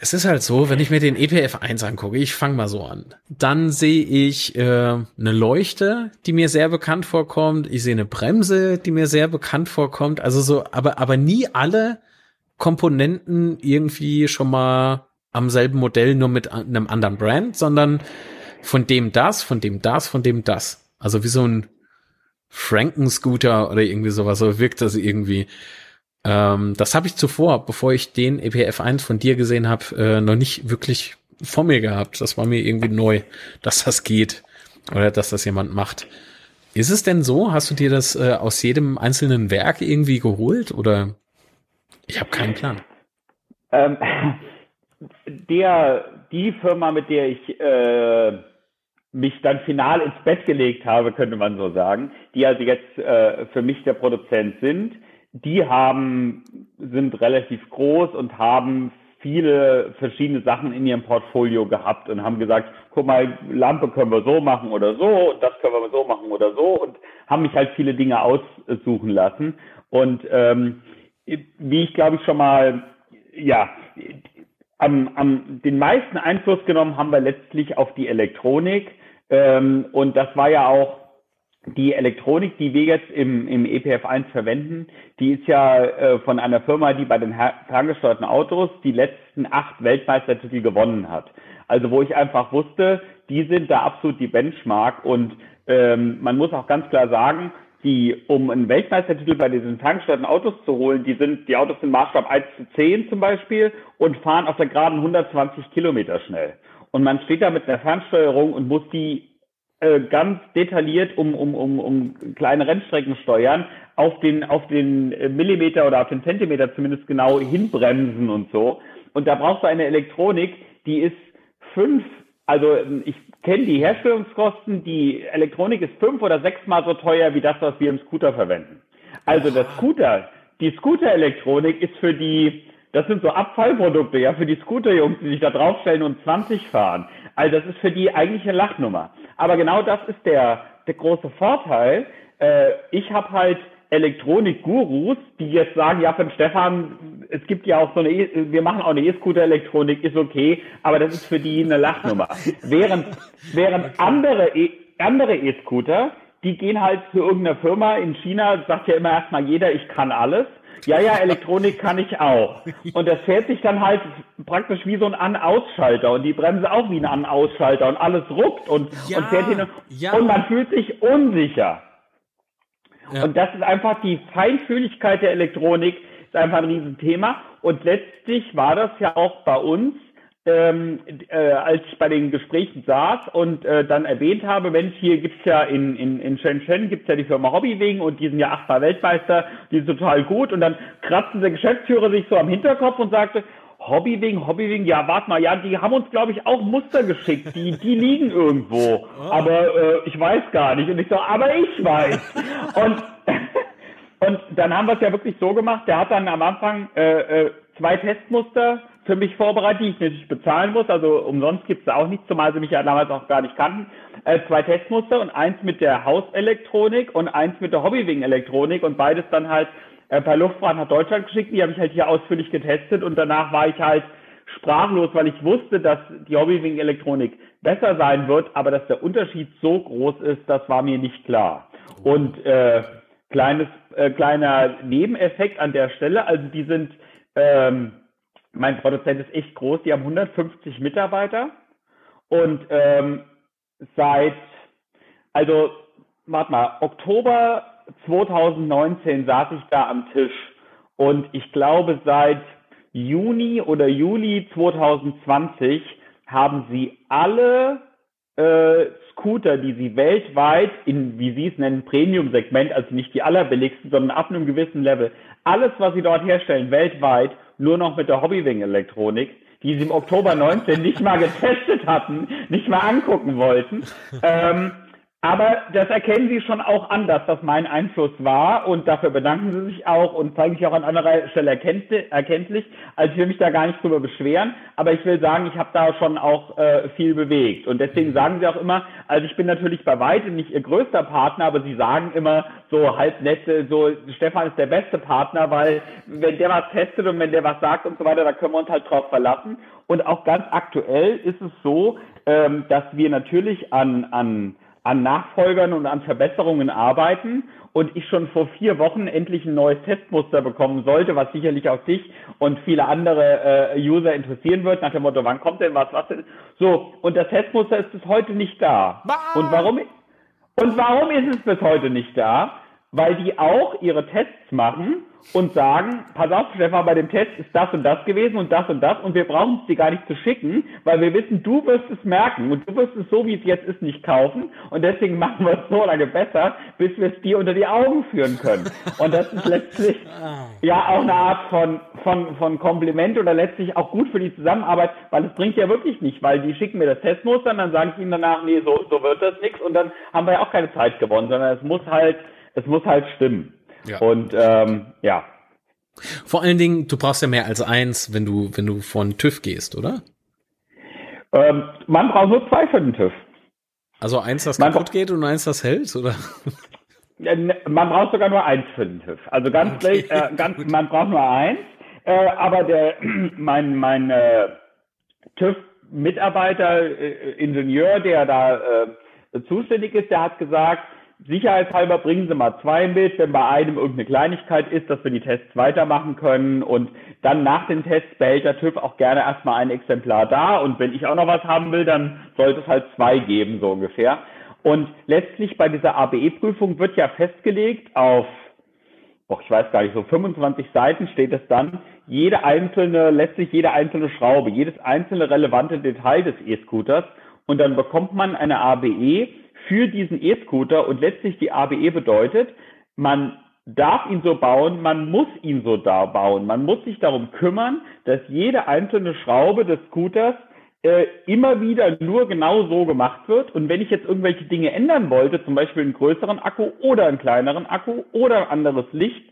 Es ist halt so, wenn ich mir den EPF 1 angucke, ich fange mal so an, dann sehe ich äh, eine Leuchte, die mir sehr bekannt vorkommt. Ich sehe eine Bremse, die mir sehr bekannt vorkommt. Also so, aber aber nie alle Komponenten irgendwie schon mal am selben Modell, nur mit einem anderen Brand, sondern von dem das, von dem das, von dem das. Also wie so ein Franken-Scooter oder irgendwie sowas. So wirkt das irgendwie. Ähm, das habe ich zuvor, bevor ich den EPF 1 von dir gesehen habe, äh, noch nicht wirklich vor mir gehabt. Das war mir irgendwie neu, dass das geht oder dass das jemand macht. Ist es denn so? Hast du dir das äh, aus jedem einzelnen Werk irgendwie geholt oder? Ich habe keinen Plan. Ähm, der, die Firma, mit der ich äh, mich dann final ins Bett gelegt habe, könnte man so sagen, die also jetzt äh, für mich der Produzent sind, die haben, sind relativ groß und haben viele verschiedene Sachen in ihrem Portfolio gehabt und haben gesagt, guck mal, Lampe können wir so machen oder so, und das können wir so machen oder so und haben mich halt viele Dinge aussuchen lassen. Und ähm, wie ich glaube ich schon mal, ja, am, am den meisten Einfluss genommen haben wir letztlich auf die Elektronik. Ähm, und das war ja auch die Elektronik, die wir jetzt im, im EPF1 verwenden, die ist ja äh, von einer Firma, die bei den ferngesteuerten Autos die letzten acht Weltmeistertitel gewonnen hat. Also wo ich einfach wusste, die sind da absolut die Benchmark und ähm, man muss auch ganz klar sagen, die, um einen Weltmeistertitel bei diesen ferngesteuerten Autos zu holen, die sind, die Autos sind Maßstab 1 zu 10 zum Beispiel und fahren auf der Geraden 120 Kilometer schnell. Und man steht da mit einer Fernsteuerung und muss die äh, ganz detailliert um, um, um, um kleine Rennstrecken steuern, auf den, auf den Millimeter oder auf den Zentimeter zumindest genau hinbremsen und so. Und da brauchst du eine Elektronik, die ist fünf, also ich kenne die Herstellungskosten, die Elektronik ist fünf oder sechsmal so teuer wie das, was wir im Scooter verwenden. Also das Scooter, die Scooter-Elektronik ist für die, das sind so Abfallprodukte, ja, für die Scooter-Jungs, die sich da draufstellen und 20 fahren. Also das ist für die eigentlich eine Lachnummer. Aber genau das ist der, der große Vorteil. Äh, ich habe halt Elektronik-Gurus, die jetzt sagen, ja, von Stefan, es gibt ja auch so eine, e wir machen auch eine E-Scooter-Elektronik, ist okay, aber das ist für die eine Lachnummer. während, während andere e andere E-Scooter, die gehen halt zu irgendeiner Firma in China, sagt ja immer erstmal jeder, ich kann alles. Ja, ja, Elektronik kann ich auch. Und das fährt sich dann halt praktisch wie so ein An-Ausschalter und die Bremse auch wie ein An-Ausschalter und alles ruckt und, ja, und fährt hin und, ja. und man fühlt sich unsicher. Ja. Und das ist einfach die Feinfühligkeit der Elektronik, ist einfach ein Riesenthema. Und letztlich war das ja auch bei uns ähm, äh, als ich bei den Gesprächen saß und äh, dann erwähnt habe, Mensch, hier gibt's ja in, in, in Shenzhen gibt's ja die Firma Hobbywing und die sind ja achtmal Weltmeister, die sind total gut und dann kratzte der Geschäftsführer sich so am Hinterkopf und sagte, Hobbywing, Hobbywing, ja, warte mal, ja, die haben uns, glaube ich, auch Muster geschickt. Die, die liegen irgendwo. Oh. Aber äh, ich weiß gar nicht. Und ich so, aber ich weiß. und, und dann haben wir es ja wirklich so gemacht, der hat dann am Anfang äh, äh, zwei Testmuster für mich vorbereitet, die ich natürlich bezahlen muss. Also umsonst gibt es auch nichts, zumal sie mich ja damals auch gar nicht kannten. Äh, zwei Testmuster und eins mit der Hauselektronik und eins mit der Hobbywing-Elektronik und beides dann halt äh, per Luftfahrt nach Deutschland geschickt. Die habe ich halt hier ausführlich getestet und danach war ich halt sprachlos, weil ich wusste, dass die Hobbywing-Elektronik besser sein wird, aber dass der Unterschied so groß ist, das war mir nicht klar. Und äh, kleines, äh, kleiner Nebeneffekt an der Stelle, also die sind ähm, mein Produzent ist echt groß, die haben 150 Mitarbeiter. Und ähm, seit, also, warte mal, Oktober 2019 saß ich da am Tisch. Und ich glaube seit Juni oder Juli 2020 haben sie alle äh, Scooter, die sie weltweit in, wie sie es nennen, Premium-Segment, also nicht die allerbilligsten, sondern ab einem gewissen Level, alles, was sie dort herstellen, weltweit, nur noch mit der Hobbywing-Elektronik, die sie im Oktober 19 nicht mal getestet hatten, nicht mal angucken wollten. Ähm, Aber das erkennen Sie schon auch an, dass das mein Einfluss war und dafür bedanken Sie sich auch und zeigen sich auch an anderer Stelle erkenntlich. Also ich will mich da gar nicht drüber beschweren, aber ich will sagen, ich habe da schon auch äh, viel bewegt und deswegen sagen Sie auch immer, also ich bin natürlich bei weitem nicht Ihr größter Partner, aber Sie sagen immer so halb nette, so Stefan ist der beste Partner, weil wenn der was testet und wenn der was sagt und so weiter, da können wir uns halt drauf verlassen. Und auch ganz aktuell ist es so, ähm, dass wir natürlich an an an Nachfolgern und an Verbesserungen arbeiten und ich schon vor vier Wochen endlich ein neues Testmuster bekommen sollte, was sicherlich auch dich und viele andere äh, User interessieren wird, nach dem Motto, wann kommt denn was, was denn? So, und das Testmuster ist bis heute nicht da. Und warum, und warum ist es bis heute nicht da? Weil die auch ihre Tests machen und sagen, pass auf, Stefan, bei dem Test ist das und das gewesen und das und das und wir brauchen es dir gar nicht zu schicken, weil wir wissen, du wirst es merken und du wirst es so, wie es jetzt ist, nicht kaufen und deswegen machen wir es so lange besser, bis wir es dir unter die Augen führen können. Und das ist letztlich ja auch eine Art von, von, von Kompliment oder letztlich auch gut für die Zusammenarbeit, weil es bringt ja wirklich nicht, weil die schicken mir das Testmuster und dann sage ich ihnen danach, nee, so, so wird das nichts und dann haben wir ja auch keine Zeit gewonnen, sondern es muss halt, es muss halt stimmen. Ja. Und ähm, ja. Vor allen Dingen, du brauchst ja mehr als eins, wenn du, wenn du von TÜV gehst, oder? Ähm, man braucht nur zwei für den TÜV. Also eins, das man kaputt geht und eins, das hält, oder? Ne, man braucht sogar nur eins für den TÜV. Also ganz, okay, äh, ganz man braucht nur eins. Äh, aber der, mein, mein äh, TÜV-Mitarbeiter, äh, Ingenieur, der da äh, zuständig ist, der hat gesagt, sicherheitshalber bringen Sie mal zwei mit, wenn bei einem irgendeine Kleinigkeit ist, dass wir die Tests weitermachen können. Und dann nach den Tests behält der TÜV auch gerne erstmal ein Exemplar da. Und wenn ich auch noch was haben will, dann sollte es halt zwei geben, so ungefähr. Und letztlich bei dieser ABE-Prüfung wird ja festgelegt auf, oh, ich weiß gar nicht, so 25 Seiten steht es dann, jede einzelne, letztlich jede einzelne Schraube, jedes einzelne relevante Detail des E-Scooters. Und dann bekommt man eine ABE, für diesen E-Scooter und letztlich die ABE bedeutet, man darf ihn so bauen, man muss ihn so da bauen. Man muss sich darum kümmern, dass jede einzelne Schraube des Scooters äh, immer wieder nur genau so gemacht wird. Und wenn ich jetzt irgendwelche Dinge ändern wollte, zum Beispiel einen größeren Akku oder einen kleineren Akku oder ein anderes Licht,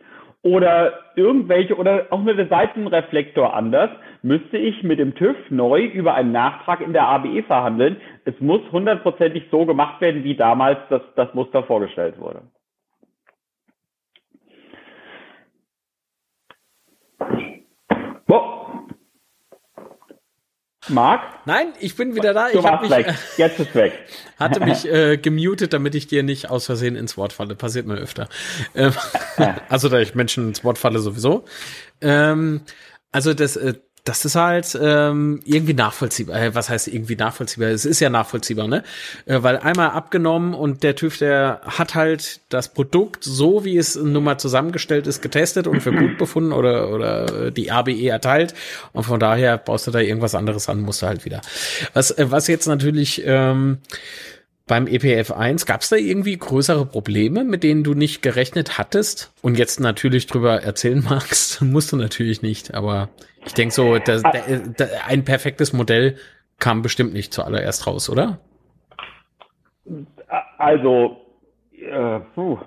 oder irgendwelche oder auch nur der Seitenreflektor anders, müsste ich mit dem TÜV neu über einen Nachtrag in der ABE verhandeln. Es muss hundertprozentig so gemacht werden, wie damals das, das Muster vorgestellt wurde. Marc? Nein, ich bin wieder da. Ich warst mich, weg. Jetzt ist weg. hatte mich äh, gemutet, damit ich dir nicht aus Versehen ins Wort falle. Passiert mir öfter. Ähm, also da ich Menschen ins Wort falle sowieso. Ähm, also das, äh, das ist halt ähm, irgendwie nachvollziehbar. Äh, was heißt irgendwie nachvollziehbar? Es ist ja nachvollziehbar, ne? Äh, weil einmal abgenommen und der TÜV, der hat halt das Produkt so, wie es nun mal zusammengestellt ist, getestet und für gut befunden oder oder die ABE erteilt. Und von daher brauchst du da irgendwas anderes an, musst du halt wieder. Was äh, was jetzt natürlich ähm, beim EPF 1 gab es da irgendwie größere Probleme, mit denen du nicht gerechnet hattest und jetzt natürlich drüber erzählen magst? Musst du natürlich nicht, aber ich denke so, der, der, der, ein perfektes Modell kam bestimmt nicht zuallererst raus, oder? Also, äh, puh.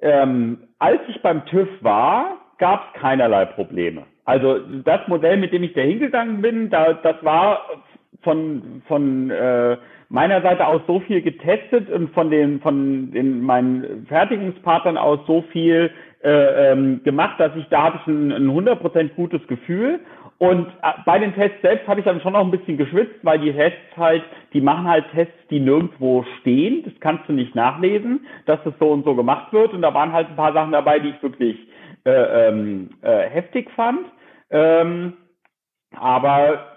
Ähm, als ich beim TÜV war, gab es keinerlei Probleme. Also das Modell, mit dem ich da hingegangen bin, da, das war von, von äh, meiner Seite aus so viel getestet und von den von den meinen Fertigungspartnern aus so viel äh, ähm, gemacht, dass ich da hatte ich ein, ein 100% gutes Gefühl. Und äh, bei den Tests selbst habe ich dann schon noch ein bisschen geschwitzt, weil die Tests halt, die machen halt Tests, die nirgendwo stehen. Das kannst du nicht nachlesen, dass das so und so gemacht wird. Und da waren halt ein paar Sachen dabei, die ich wirklich äh, ähm, äh, heftig fand. Ähm, aber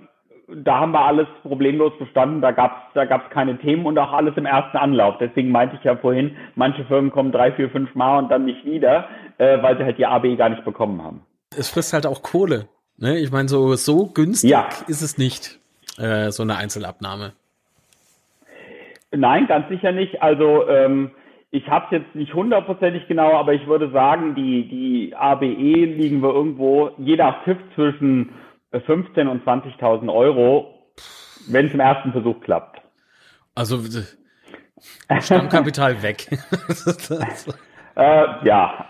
da haben wir alles problemlos bestanden, da gab es da gab's keine Themen und auch alles im ersten Anlauf. Deswegen meinte ich ja vorhin, manche Firmen kommen drei, vier, fünf Mal und dann nicht wieder, äh, weil sie halt die AB gar nicht bekommen haben. Es frisst halt auch Kohle. Ne? Ich meine, so, so günstig ja. ist es nicht, äh, so eine Einzelabnahme. Nein, ganz sicher nicht. Also ähm, ich habe es jetzt nicht hundertprozentig genau, aber ich würde sagen, die, die ABE liegen wir irgendwo, jeder TÜV zwischen 15 und 20.000 Euro, wenn es im ersten Versuch klappt. Also Stammkapital weg. äh, ja,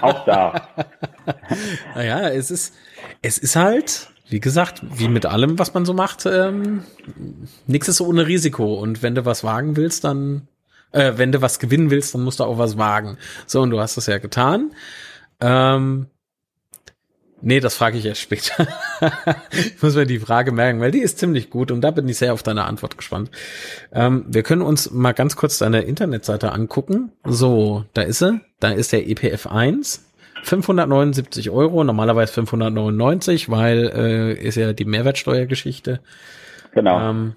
auch da. Naja, es ist, es ist halt, wie gesagt, wie mit allem, was man so macht, ähm, nichts ist so ohne Risiko. Und wenn du was wagen willst, dann, äh, wenn du was gewinnen willst, dann musst du auch was wagen. So, und du hast das ja getan. Ähm, nee, das frage ich erst später. ich muss mir die Frage merken, weil die ist ziemlich gut und da bin ich sehr auf deine Antwort gespannt. Ähm, wir können uns mal ganz kurz deine Internetseite angucken. So, da ist sie. Da ist der EPF 1 579 Euro, normalerweise 599, weil äh, ist ja die Mehrwertsteuergeschichte. Genau. Ähm,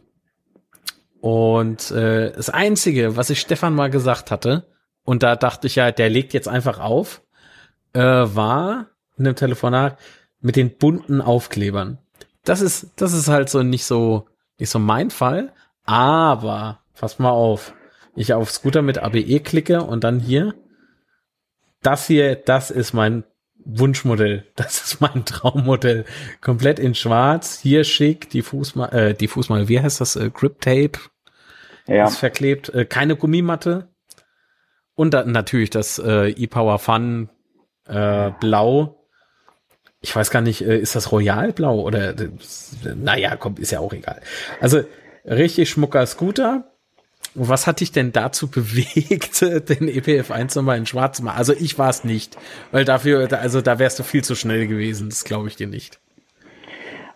und äh, das Einzige, was ich Stefan mal gesagt hatte, und da dachte ich ja, der legt jetzt einfach auf, äh, war in dem Telefonat mit den bunten Aufklebern. Das ist, das ist halt so nicht so, nicht so mein Fall, aber, pass mal auf, ich auf Scooter mit ABE klicke und dann hier das hier, das ist mein Wunschmodell. Das ist mein Traummodell. Komplett in schwarz, hier schick, die Fußmal, äh, die Fußmal, wie heißt das? Äh, Grip Tape. Ja. Ist verklebt, äh, keine Gummimatte. Und dann natürlich das äh, E-Power Fun äh, Blau. Ich weiß gar nicht, äh, ist das Royal Blau oder äh, naja, komm, ist ja auch egal. Also richtig schmucker Scooter was hat dich denn dazu bewegt, den EPF 1 nochmal in schwarz zu machen? Also ich war es nicht, weil dafür, also da wärst du viel zu schnell gewesen, das glaube ich dir nicht.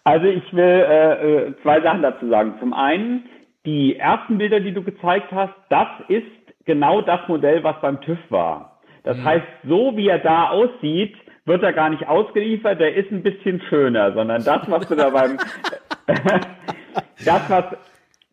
Also ich will äh, äh, zwei Sachen dazu sagen. Zum einen, die ersten Bilder, die du gezeigt hast, das ist genau das Modell, was beim TÜV war. Das mhm. heißt, so wie er da aussieht, wird er gar nicht ausgeliefert, der ist ein bisschen schöner, sondern das, was du da beim, das, was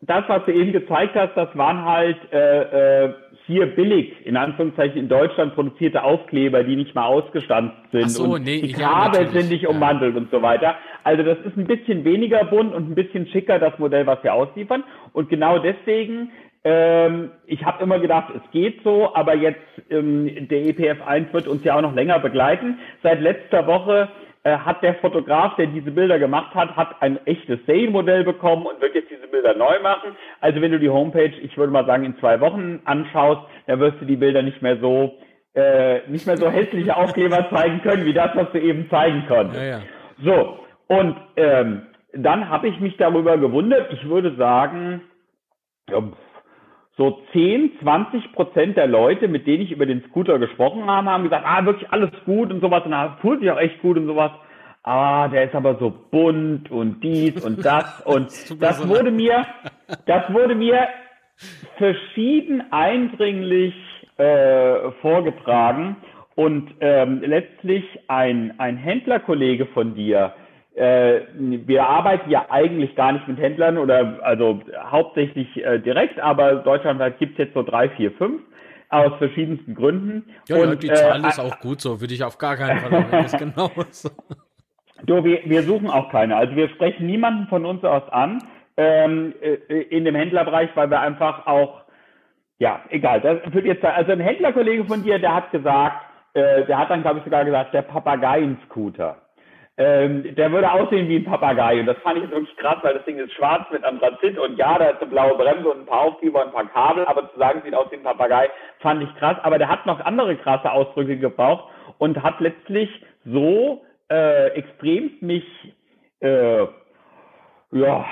das, was du eben gezeigt hast, das waren halt äh, äh, hier billig, in Anführungszeichen in Deutschland produzierte Aufkleber, die nicht mal ausgestanzt sind. Ach so, und nee, die Kabel sind nicht ummantelt ja. und so weiter. Also das ist ein bisschen weniger bunt und ein bisschen schicker, das Modell, was wir ausliefern. Und genau deswegen, ähm, ich habe immer gedacht, es geht so, aber jetzt ähm, der EPF 1 wird uns ja auch noch länger begleiten. Seit letzter Woche äh, hat der Fotograf, der diese Bilder gemacht hat, hat ein echtes Sale-Modell bekommen und wird jetzt diese Bilder neu machen. Also wenn du die Homepage, ich würde mal sagen, in zwei Wochen anschaust, dann wirst du die Bilder nicht mehr so äh, nicht mehr so hässliche Aufkleber zeigen können, wie das, was du eben zeigen konntest. Ja, ja. So, und ähm, dann habe ich mich darüber gewundert. Ich würde sagen, ja, so 10, 20 Prozent der Leute, mit denen ich über den Scooter gesprochen habe, haben gesagt, ah, wirklich alles gut und sowas. Und da fühlt sich auch echt gut und sowas. Ah, der ist aber so bunt und dies und das. Und das, das wurde mir, das wurde mir verschieden eindringlich äh, vorgetragen. Und ähm, letztlich ein, ein Händlerkollege von dir, äh, wir arbeiten ja eigentlich gar nicht mit Händlern oder also hauptsächlich äh, direkt, aber deutschlandweit gibt es jetzt so drei, vier, fünf aus verschiedensten Gründen. Ja, und, ja die Zahl äh, ist auch gut so, würde ich auf gar keinen Fall das genau so. Du, wir, wir suchen auch keine. Also wir sprechen niemanden von uns aus an ähm, äh, in dem Händlerbereich, weil wir einfach auch, ja, egal. Das wird jetzt, also ein Händlerkollege von dir, der hat gesagt, äh, der hat dann, glaube ich, sogar gesagt, der Papageien-Scooter. Ähm, der würde aussehen wie ein Papagei. Und das fand ich wirklich krass, weil das Ding ist schwarz mit Anthrazit und ja, da ist eine blaue Bremse und ein paar Aufkleber und ein paar Kabel, aber zu sagen, sieht aus wie ein Papagei, fand ich krass. Aber der hat noch andere krasse Ausdrücke gebraucht und hat letztlich so äh, extremst mich, äh, ja,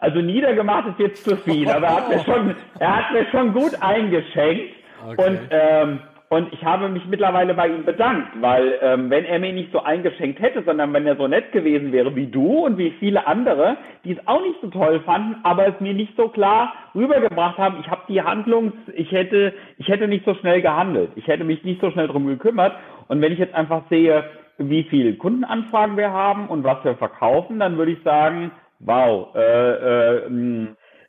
also niedergemacht ist jetzt zu viel, aber er hat mir schon, er hat mir schon gut eingeschenkt. Okay. Und ähm, und ich habe mich mittlerweile bei ihm bedankt, weil ähm, wenn er mir nicht so eingeschenkt hätte, sondern wenn er so nett gewesen wäre wie du und wie viele andere, die es auch nicht so toll fanden, aber es mir nicht so klar rübergebracht haben, ich habe die Handlungs, ich hätte, ich hätte nicht so schnell gehandelt, ich hätte mich nicht so schnell drum gekümmert. Und wenn ich jetzt einfach sehe, wie viele Kundenanfragen wir haben und was wir verkaufen, dann würde ich sagen, wow, äh, äh,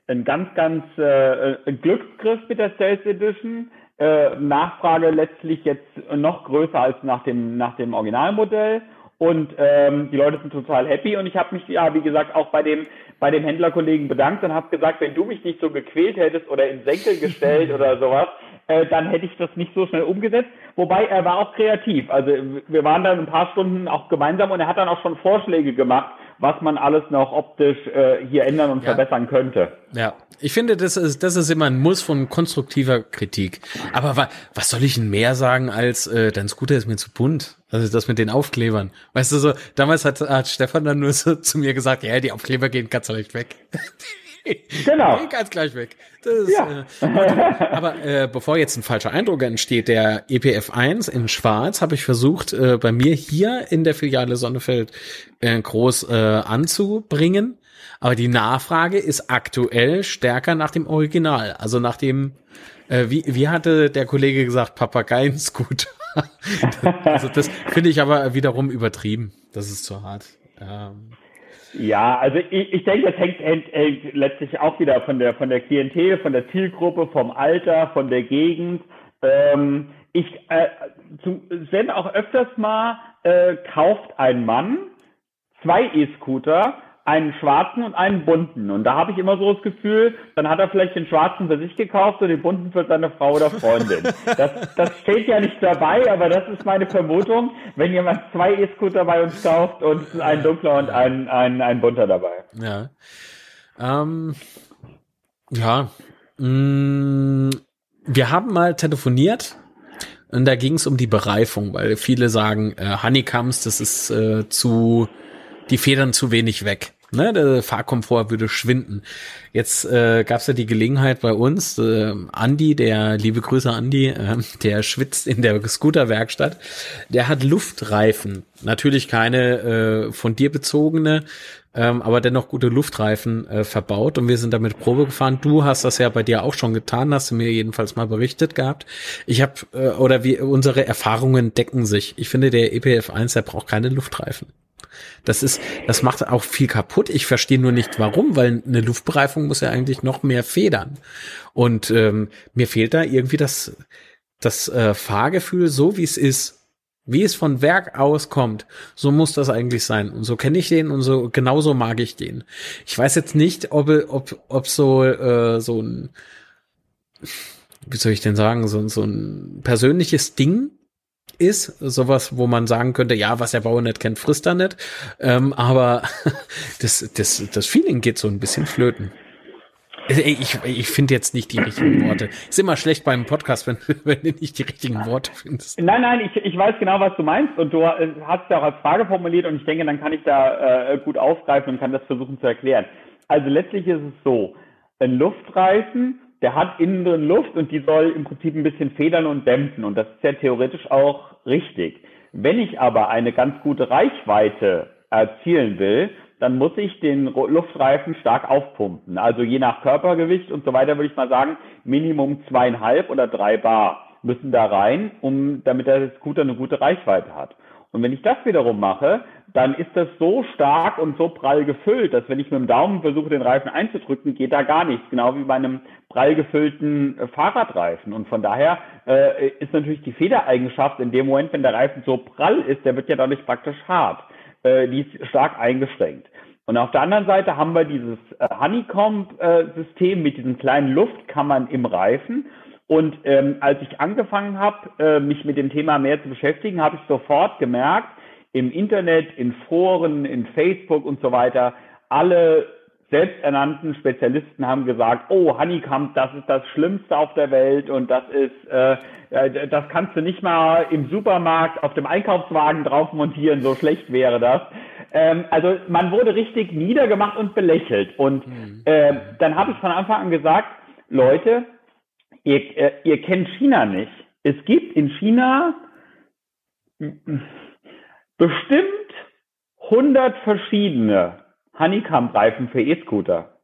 ein ganz, ganz äh, Glücksgriff mit der Sales Edition äh, Nachfrage letztlich jetzt noch größer als nach dem, nach dem Originalmodell. Und ähm, die Leute sind total happy. Und ich habe mich, ja, wie gesagt, auch bei dem, bei dem Händlerkollegen bedankt und habe gesagt, wenn du mich nicht so gequält hättest oder in Senkel gestellt oder sowas, äh, dann hätte ich das nicht so schnell umgesetzt. Wobei er war auch kreativ. Also wir waren dann ein paar Stunden auch gemeinsam und er hat dann auch schon Vorschläge gemacht, was man alles noch optisch äh, hier ändern und ja. verbessern könnte. Ja, ich finde, das ist, das ist immer ein Muss von konstruktiver Kritik. Aber wa was soll ich denn mehr sagen als, äh, dein Scooter ist mir zu bunt? Also das mit den Aufklebern. Weißt du so, damals hat, hat Stefan dann nur so zu mir gesagt, ja, die Aufkleber gehen ganz leicht weg. Genau. ganz gleich weg. Ist, ja. äh, aber äh, bevor jetzt ein falscher Eindruck entsteht, der EPF 1 in Schwarz habe ich versucht, äh, bei mir hier in der Filiale Sonnefeld äh, groß äh, anzubringen. Aber die Nachfrage ist aktuell stärker nach dem Original. Also nach dem, äh, wie, wie hatte der Kollege gesagt, Papageien-Scooter. also das finde ich aber wiederum übertrieben. Das ist zu hart. Ähm, ja, also ich, ich denke, das hängt, hängt, letztlich auch wieder von der von der Klientel, von der Zielgruppe, vom Alter, von der Gegend. Ähm, ich äh, zum, wenn auch öfters mal äh, kauft ein Mann zwei E-Scooter einen schwarzen und einen bunten. Und da habe ich immer so das Gefühl, dann hat er vielleicht den schwarzen für sich gekauft und den bunten für seine Frau oder Freundin. Das, das steht ja nicht dabei, aber das ist meine Vermutung, wenn jemand zwei E-Scooter bei uns kauft und ein dunkler und ein, ein, ein bunter dabei. Ja. Ähm, ja. Mm, wir haben mal telefoniert und da ging es um die Bereifung, weil viele sagen, äh, Honeycombs, das ist äh, zu die Federn zu wenig weg. Ne, der Fahrkomfort würde schwinden. Jetzt äh, gab es ja die Gelegenheit bei uns, äh, Andi, der liebe Grüße Andi, äh, der schwitzt in der Scooterwerkstatt, der hat Luftreifen, natürlich keine äh, von dir bezogene, ähm, aber dennoch gute Luftreifen äh, verbaut und wir sind damit Probe gefahren. Du hast das ja bei dir auch schon getan, hast du mir jedenfalls mal berichtet gehabt. Ich habe äh, oder wie unsere Erfahrungen decken sich. Ich finde der EPF 1, der braucht keine Luftreifen. Das ist, das macht auch viel kaputt. Ich verstehe nur nicht warum, weil eine Luftbereifung muss ja eigentlich noch mehr federn. Und ähm, mir fehlt da irgendwie das, das äh, Fahrgefühl, so wie es ist, wie es von Werk aus kommt, so muss das eigentlich sein. Und so kenne ich den und so genauso mag ich den. Ich weiß jetzt nicht, ob ob ob so äh, so ein wie soll ich denn sagen, so, so ein persönliches Ding ist, sowas, wo man sagen könnte, ja, was der Bauer nicht kennt, frisst er nicht. Ähm, aber das, das, das Feeling geht so ein bisschen flöten. Ich, ich finde jetzt nicht die richtigen Worte. Ist immer schlecht beim Podcast, wenn, wenn du nicht die richtigen Worte findest. Nein, nein, ich, ich weiß genau, was du meinst und du hast es ja auch als Frage formuliert und ich denke, dann kann ich da äh, gut aufgreifen und kann das versuchen zu erklären. Also letztlich ist es so, ein Luftreifen der hat innen drin Luft und die soll im Prinzip ein bisschen federn und dämpfen. Und das ist ja theoretisch auch richtig. Wenn ich aber eine ganz gute Reichweite erzielen will, dann muss ich den Luftreifen stark aufpumpen. Also je nach Körpergewicht und so weiter würde ich mal sagen, Minimum zweieinhalb oder drei Bar müssen da rein, um, damit der Scooter eine gute Reichweite hat. Und wenn ich das wiederum mache, dann ist das so stark und so prall gefüllt, dass wenn ich mit dem Daumen versuche, den Reifen einzudrücken, geht da gar nichts. Genau wie bei einem prall gefüllten äh, Fahrradreifen. Und von daher äh, ist natürlich die Federeigenschaft in dem Moment, wenn der Reifen so prall ist, der wird ja dadurch praktisch hart. Äh, die ist stark eingeschränkt. Und auf der anderen Seite haben wir dieses äh, Honeycomb-System äh, mit diesen kleinen Luftkammern im Reifen. Und ähm, als ich angefangen habe, äh, mich mit dem Thema mehr zu beschäftigen, habe ich sofort gemerkt, im Internet, in Foren, in Facebook und so weiter, alle selbsternannten Spezialisten haben gesagt, oh, Honeycomb, das ist das Schlimmste auf der Welt und das ist, äh, äh, das kannst du nicht mal im Supermarkt auf dem Einkaufswagen drauf montieren, so schlecht wäre das. Ähm, also man wurde richtig niedergemacht und belächelt. Und äh, dann habe ich von Anfang an gesagt, Leute, ihr, äh, ihr kennt China nicht. Es gibt in China bestimmt 100 verschiedene Honeycomb-Reifen für E-Scooter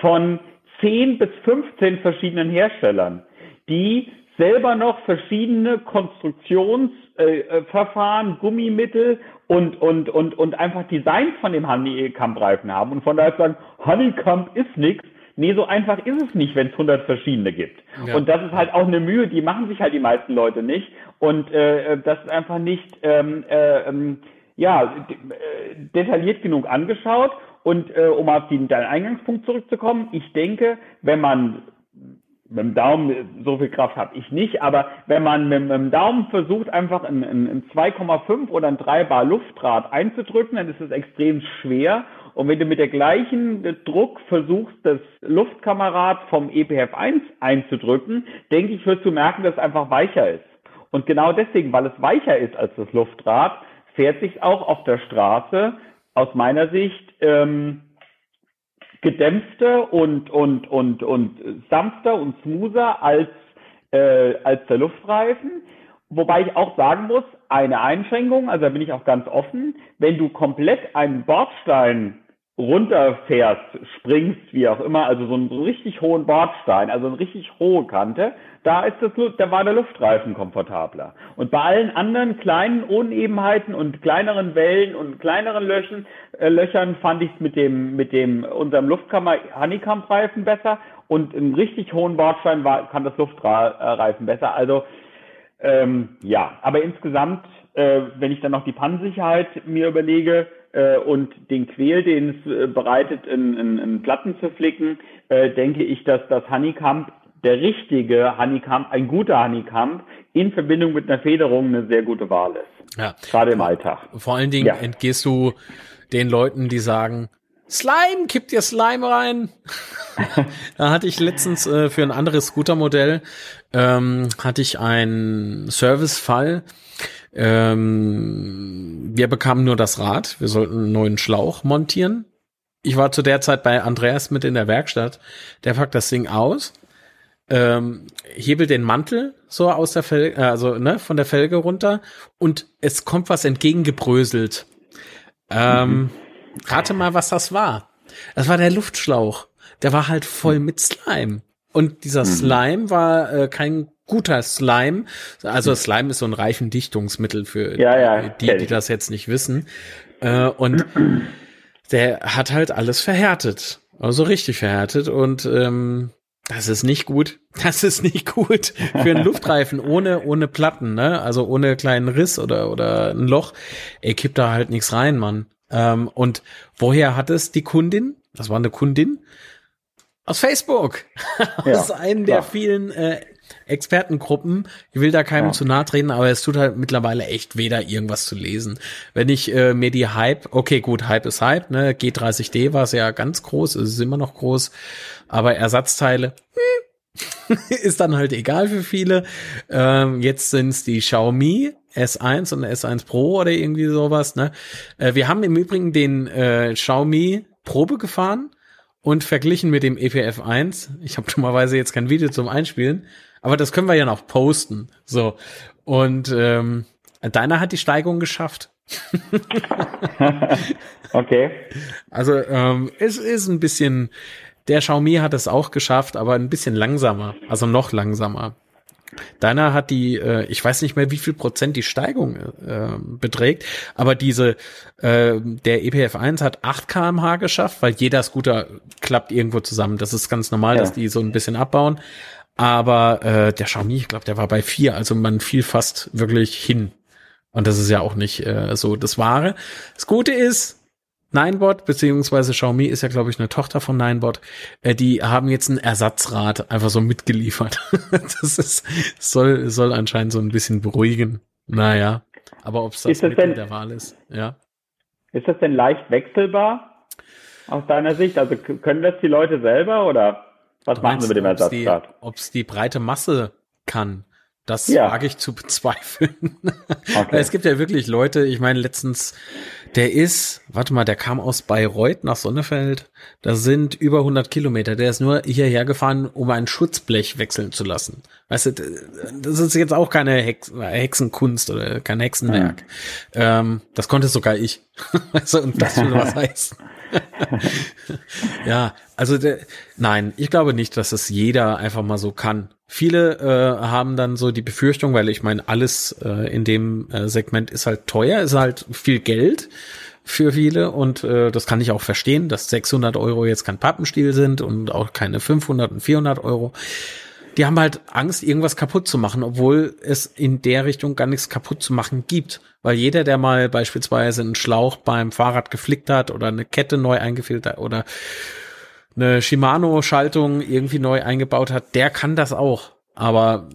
von 10 bis 15 verschiedenen Herstellern, die selber noch verschiedene Konstruktionsverfahren, äh, Gummimittel und, und, und, und einfach Designs von dem Honeycomb-Reifen haben und von daher sagen, Honeycomb ist nichts, Nee, so einfach ist es nicht, wenn es 100 verschiedene gibt. Ja. Und das ist halt auch eine Mühe, die machen sich halt die meisten Leute nicht. Und äh, das ist einfach nicht ähm, äh, ähm, ja, äh, detailliert genug angeschaut. Und äh, um auf den, deinen Eingangspunkt zurückzukommen, ich denke, wenn man mit dem Daumen, so viel Kraft habe ich nicht, aber wenn man mit, mit dem Daumen versucht, einfach ein, ein, ein 2,5 oder ein 3 Bar Luftdraht einzudrücken, dann ist es extrem schwer Und wenn du mit der gleichen Druck versuchst, das Luftkamerad vom EPF 1 einzudrücken, denke ich, wirst du merken, dass es einfach weicher ist. Und genau deswegen, weil es weicher ist als das Luftrad, fährt sich auch auf der Straße aus meiner Sicht ähm, gedämpfter und, und, und, und sanfter und smoother als, äh, als der Luftreifen. Wobei ich auch sagen muss, eine Einschränkung, also da bin ich auch ganz offen, wenn du komplett einen Bordstein runterfährst, springst, wie auch immer, also so einen, richtig hohen Bordstein, also eine richtig hohe Kante, da ist das, da war der Luftreifen komfortabler. Und bei allen anderen kleinen Unebenheiten und kleineren Wellen und kleineren Löchen, äh, Löchern fand ich es mit dem, mit dem, unserem Luftkammer Honeycomb-Reifen besser und einen richtig hohen Bordstein war, kann das Luftreifen besser. Also, ähm, ja, aber insgesamt, äh, wenn ich dann noch die Pannensicherheit mir überlege, äh, und den Quäl, den es äh, bereitet, in, in, in Platten zu flicken, äh, denke ich, dass das Honeycomb der richtige Honeycomb, ein guter Honeycomb, in Verbindung mit einer Federung eine sehr gute Wahl ist. Ja. Gerade im Alltag. Vor allen Dingen ja. entgehst du den Leuten, die sagen, Slime, kipp dir Slime rein. da hatte ich letztens äh, für ein anderes Scootermodell ähm, hatte ich einen Servicefall. Ähm, wir bekamen nur das Rad. Wir sollten einen neuen Schlauch montieren. Ich war zu der Zeit bei Andreas mit in der Werkstatt. Der packt das Ding aus ähm, hebelt den Mantel so aus der Felge, äh, also ne, von der Felge runter und es kommt was entgegengebröselt. Ähm, mhm. Rate mal, was das war. Das war der Luftschlauch. Der war halt voll mit Slime. Und dieser mhm. Slime war äh, kein guter Slime. Also Slime ist so ein Reifendichtungsmittel für ja, ja, die, die das jetzt nicht wissen. Äh, und der hat halt alles verhärtet. Also richtig verhärtet. Und ähm, das ist nicht gut. Das ist nicht gut für einen Luftreifen ohne ohne Platten, ne? Also ohne kleinen Riss oder oder ein Loch. Ey, kippt da halt nichts rein, Mann. Ähm, und woher hat es die Kundin? Das war eine Kundin aus Facebook, ja, aus einem der vielen äh, Expertengruppen. Ich will da keinem ja. zu nahe treten, aber es tut halt mittlerweile echt weder irgendwas zu lesen. Wenn ich äh, mir die Hype, okay, gut, Hype ist Hype, ne? G30D war es ja ganz groß, es ist immer noch groß, aber Ersatzteile, hm, ist dann halt egal für viele. Ähm, jetzt sind es die Xiaomi S1 und S1 Pro oder irgendwie sowas. Ne? Äh, wir haben im Übrigen den äh, Xiaomi Probe gefahren und verglichen mit dem EPF 1. Ich habe dummerweise jetzt kein Video zum Einspielen, aber das können wir ja noch posten. So. Und ähm, deiner hat die Steigung geschafft. okay. Also ähm, es ist ein bisschen, der Xiaomi hat es auch geschafft, aber ein bisschen langsamer, also noch langsamer. Deiner hat die, äh, ich weiß nicht mehr, wie viel Prozent die Steigung äh, beträgt, aber diese, äh, der EPF 1 hat 8 kmh geschafft, weil jeder Scooter klappt irgendwo zusammen. Das ist ganz normal, ja. dass die so ein bisschen abbauen. Aber äh, der Xiaomi, ich glaube, der war bei vier, also man fiel fast wirklich hin. Und das ist ja auch nicht äh, so das Wahre. Das Gute ist, Ninebot, beziehungsweise Xiaomi ist ja, glaube ich, eine Tochter von Ninebot, äh, die haben jetzt ein Ersatzrad einfach so mitgeliefert. das ist, soll, soll anscheinend so ein bisschen beruhigen. Naja, aber ob es das, das denn, der Wahl ist, ja. Ist das denn leicht wechselbar aus deiner Sicht? Also können das die Leute selber oder? Was machen Sie mit dem Ersatzrad? Ob es die breite Masse kann, das ja. wage ich zu bezweifeln. Okay. es gibt ja wirklich Leute, ich meine, letztens, der ist, warte mal, der kam aus Bayreuth nach Sonnefeld. Das sind über 100 Kilometer. Der ist nur hierher gefahren, um ein Schutzblech wechseln zu lassen. Weißt du, das ist jetzt auch keine Hex Hexenkunst oder kein Hexenwerk. Mhm. Ähm, das konnte sogar ich. und das will was heißen. ja, also der, nein, ich glaube nicht, dass es jeder einfach mal so kann. Viele äh, haben dann so die Befürchtung, weil ich meine, alles äh, in dem äh, Segment ist halt teuer, ist halt viel Geld für viele und äh, das kann ich auch verstehen, dass 600 Euro jetzt kein Pappenstiel sind und auch keine 500 und 400 Euro. Die haben halt Angst, irgendwas kaputt zu machen, obwohl es in der Richtung gar nichts kaputt zu machen gibt. Weil jeder, der mal beispielsweise einen Schlauch beim Fahrrad geflickt hat oder eine Kette neu eingefehlt hat oder eine Shimano-Schaltung irgendwie neu eingebaut hat, der kann das auch. Aber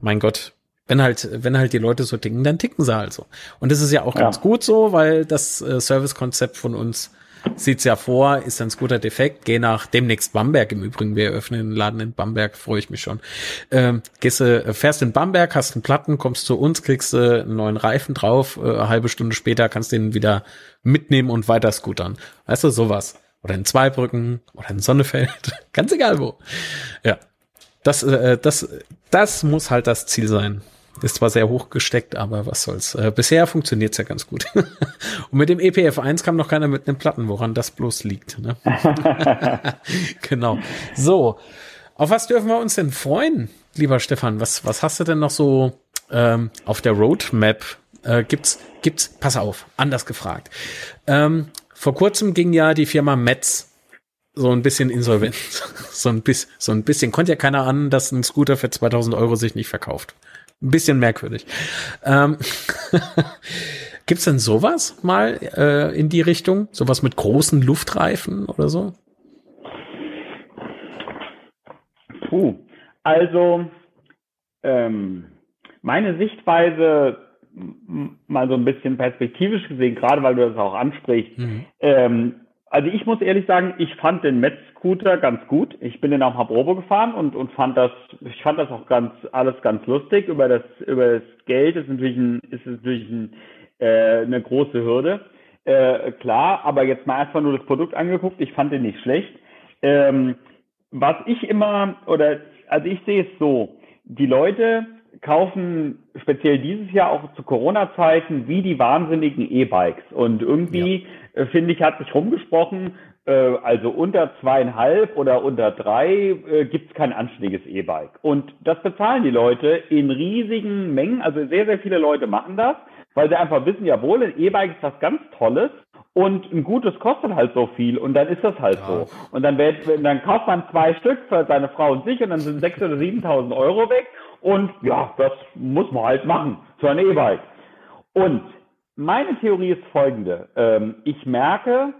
mein Gott, wenn halt, wenn halt die Leute so ticken, dann ticken sie halt so. Und das ist ja auch ja. ganz gut so, weil das äh, Servicekonzept von uns sieht's ja vor, ist ein Scooter defekt, geh nach demnächst Bamberg im Übrigen, wir öffnen den Laden in Bamberg, freue ich mich schon. Ähm, gehst, äh, fährst in Bamberg, hast einen Platten, kommst zu uns, kriegst äh, einen neuen Reifen drauf, äh, eine halbe Stunde später kannst den wieder mitnehmen und weiter scootern. Weißt du, sowas. Oder in Zweibrücken oder in Sonnefeld, ganz egal wo. Ja, das, äh, das, das muss halt das Ziel sein. Ist zwar sehr hoch gesteckt, aber was soll's. Äh, bisher funktioniert's ja ganz gut. Und mit dem EPF1 kam noch keiner mit einem Platten, woran das bloß liegt. Ne? genau. So, auf was dürfen wir uns denn freuen, lieber Stefan? Was, was hast du denn noch so ähm, auf der Roadmap? Äh, gibt's, gibt's, pass auf, anders gefragt. Ähm, vor kurzem ging ja die Firma Metz so ein bisschen insolvent. so ein bisschen, so ein bisschen. Konnte ja keiner an, dass ein Scooter für 2000 Euro sich nicht verkauft. Ein bisschen merkwürdig. Ähm, Gibt's denn sowas mal äh, in die Richtung? Sowas mit großen Luftreifen oder so? Puh, also ähm, meine Sichtweise mal so ein bisschen perspektivisch gesehen, gerade weil du das auch ansprichst, mhm. ähm, also ich muss ehrlich sagen, ich fand den Metz-Scooter ganz gut. Ich bin den auch mal Probe gefahren und, und fand das, ich fand das auch ganz, alles ganz lustig. Über das, über das Geld ist natürlich ein, ist natürlich ein, äh, eine große Hürde. Äh, klar, aber jetzt mal einfach nur das Produkt angeguckt. Ich fand den nicht schlecht. Ähm, was ich immer, oder, also ich sehe es so, die Leute kaufen speziell dieses Jahr auch zu Corona-Zeiten wie die wahnsinnigen E-Bikes. Und irgendwie, ja. äh, finde ich, hat sich rumgesprochen, äh, also unter zweieinhalb oder unter drei äh, gibt es kein anständiges E-Bike. Und das bezahlen die Leute in riesigen Mengen. Also sehr, sehr viele Leute machen das, weil sie einfach wissen, jawohl, ein E-Bike ist was ganz Tolles. Und ein gutes kostet halt so viel und dann ist das halt ja. so. Und dann, wird, dann kauft man zwei Stück für seine Frau und sich und dann sind sechs oder siebentausend Euro weg und ja, das muss man halt machen für ein E-Bike. Und meine Theorie ist folgende. Ähm, ich merke,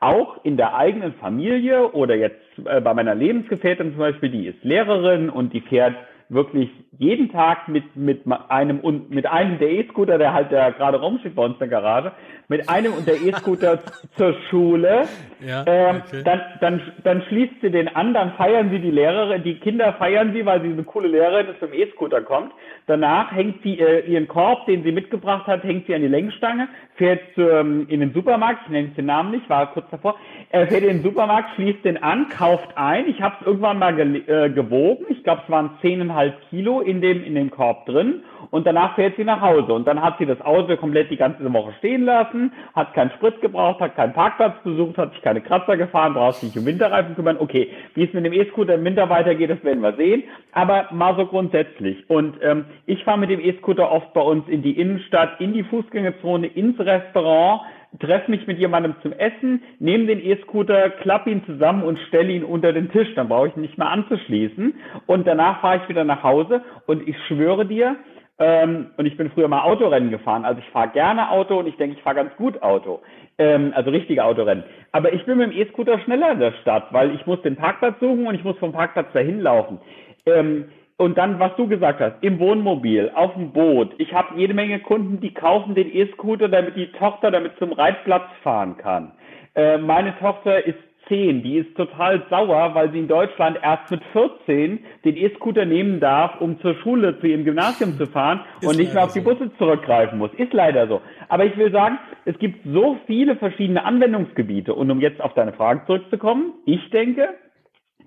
auch in der eigenen Familie oder jetzt äh, bei meiner Lebensgefährtin zum Beispiel, die ist Lehrerin und die fährt wirklich jeden Tag mit, mit einem und mit einem der E-Scooter, der halt da gerade rumsteht bei uns in der Garage, mit einem und der E-Scooter zur Schule. Ja, ähm, okay. dann, dann, dann schließt sie den an, dann feiern sie die Lehrerin, die Kinder feiern sie, weil sie eine coole Lehrerin ist, zum E-Scooter kommt. Danach hängt sie äh, ihren Korb, den sie mitgebracht hat, hängt sie an die Lenkstange, fährt ähm, in den Supermarkt, ich nenne den Namen nicht, war kurz davor, er fährt in den Supermarkt, schließt den an, kauft ein. Ich habe es irgendwann mal ge äh, gewogen. Ich glaube, es waren 10,5 Kilo in dem, in dem Korb drin. Und danach fährt sie nach Hause. Und dann hat sie das Auto komplett die ganze Woche stehen lassen, hat keinen Sprit gebraucht, hat keinen Parkplatz besucht, hat sich keine Kratzer gefahren, braucht sich um Winterreifen kümmern. Okay, wie es mit dem E-Scooter im Winter weitergeht, das werden wir sehen. Aber mal so grundsätzlich. Und ähm, ich fahre mit dem E-Scooter oft bei uns in die Innenstadt, in die Fußgängerzone, ins Restaurant treffe mich mit jemandem zum Essen, nehme den E-Scooter, klappe ihn zusammen und stelle ihn unter den Tisch. Dann brauche ich ihn nicht mehr anzuschließen. Und danach fahre ich wieder nach Hause und ich schwöre dir, ähm, und ich bin früher mal Autorennen gefahren, also ich fahre gerne Auto und ich denke, ich fahre ganz gut Auto, ähm, also richtige Autorennen. Aber ich bin mit dem E-Scooter schneller in der Stadt, weil ich muss den Parkplatz suchen und ich muss vom Parkplatz dahin laufen. Ähm, und dann, was du gesagt hast, im Wohnmobil, auf dem Boot. Ich habe jede Menge Kunden, die kaufen den E-Scooter, damit die Tochter damit zum Reitplatz fahren kann. Äh, meine Tochter ist 10, die ist total sauer, weil sie in Deutschland erst mit 14 den E-Scooter nehmen darf, um zur Schule, zu ihrem Gymnasium zu fahren ist und nicht mehr auf die Busse zurückgreifen muss. Ist leider so. Aber ich will sagen, es gibt so viele verschiedene Anwendungsgebiete. Und um jetzt auf deine Frage zurückzukommen, ich denke,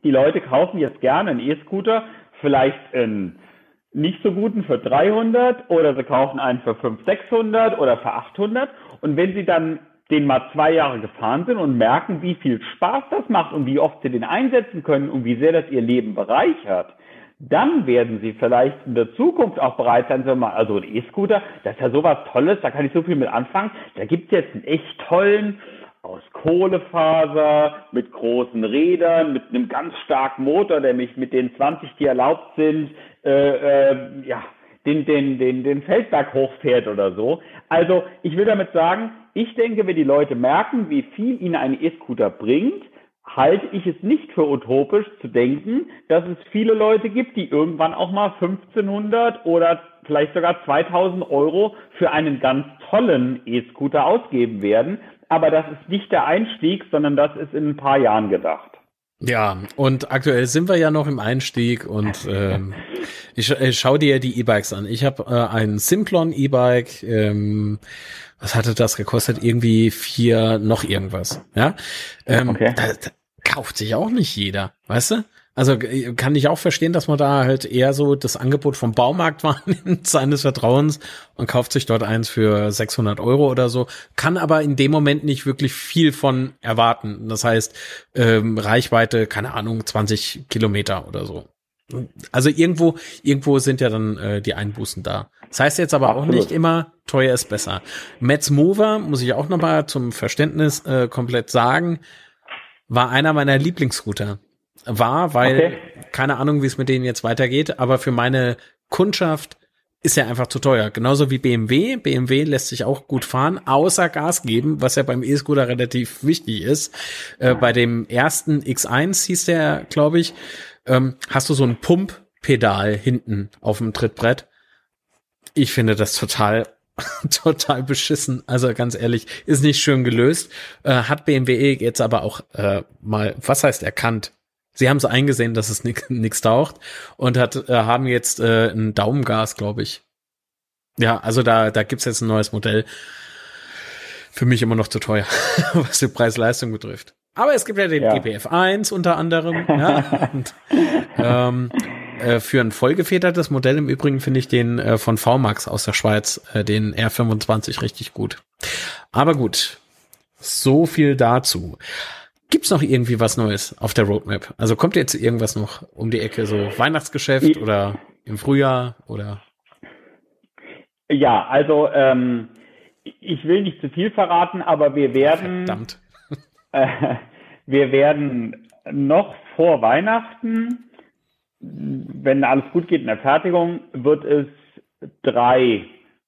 die Leute kaufen jetzt gerne einen E-Scooter, vielleicht einen nicht so guten für 300 oder sie kaufen einen für 500, 600 oder für 800 und wenn sie dann den mal zwei Jahre gefahren sind und merken, wie viel Spaß das macht und wie oft sie den einsetzen können und wie sehr das ihr Leben bereichert, dann werden sie vielleicht in der Zukunft auch bereit sein, so mal, also ein E-Scooter, das ist ja sowas Tolles, da kann ich so viel mit anfangen. Da gibt es jetzt einen echt tollen, aus Kohlefaser, mit großen Rädern, mit einem ganz starken Motor, der mich mit den 20, die erlaubt sind, äh, äh, ja, den, den, den, den Feldberg hochfährt oder so. Also ich will damit sagen, ich denke, wenn die Leute merken, wie viel ihnen ein E-Scooter bringt, halte ich es nicht für utopisch zu denken, dass es viele Leute gibt, die irgendwann auch mal 1500 oder vielleicht sogar 2000 Euro für einen ganz tollen E-Scooter ausgeben werden. Aber das ist nicht der Einstieg, sondern das ist in ein paar Jahren gedacht. Ja, und aktuell sind wir ja noch im Einstieg und ähm, ich, ich schau dir die E-Bikes an. Ich habe äh, ein Simplon E-Bike. Ähm, was hatte das gekostet? Irgendwie vier noch irgendwas. Ja, ähm, okay. da, da kauft sich auch nicht jeder, weißt du? Also äh, kann ich auch verstehen, dass man da halt eher so das Angebot vom Baumarkt wahrnimmt, seines Vertrauens und kauft sich dort eins für 600 Euro oder so, kann aber in dem Moment nicht wirklich viel von erwarten. Das heißt, ähm, Reichweite, keine Ahnung, 20 Kilometer oder so. Also irgendwo, irgendwo sind ja dann äh, die Einbußen da. Das heißt jetzt aber auch nicht immer, teuer ist besser. Metz Mover, muss ich auch nochmal zum Verständnis äh, komplett sagen, war einer meiner Lieblingsrouter war, weil okay. keine Ahnung, wie es mit denen jetzt weitergeht, aber für meine Kundschaft ist ja einfach zu teuer. Genauso wie BMW. BMW lässt sich auch gut fahren, außer Gas geben, was ja beim E-Scooter relativ wichtig ist. Äh, bei dem ersten X1 hieß der, glaube ich, ähm, hast du so ein Pumppedal hinten auf dem Trittbrett. Ich finde das total total beschissen. Also ganz ehrlich, ist nicht schön gelöst. Äh, hat BMW jetzt aber auch äh, mal, was heißt erkannt? Sie haben es eingesehen, dass es nichts taucht und hat, äh, haben jetzt äh, ein Daumengas, glaube ich. Ja, also da, da gibt's jetzt ein neues Modell. Für mich immer noch zu teuer, was die Preis-Leistung betrifft. Aber es gibt ja den ja. GPF 1 unter anderem. ja, und, ähm, äh, für ein vollgefedertes Modell im Übrigen finde ich den äh, von VMAX aus der Schweiz, äh, den R25 richtig gut. Aber gut, so viel dazu. Gibt's noch irgendwie was Neues auf der Roadmap? Also kommt jetzt irgendwas noch um die Ecke, so Weihnachtsgeschäft oder im Frühjahr oder? Ja, also ähm, ich will nicht zu viel verraten, aber wir werden, Verdammt. Äh, wir werden noch vor Weihnachten, wenn alles gut geht in der Fertigung, wird es drei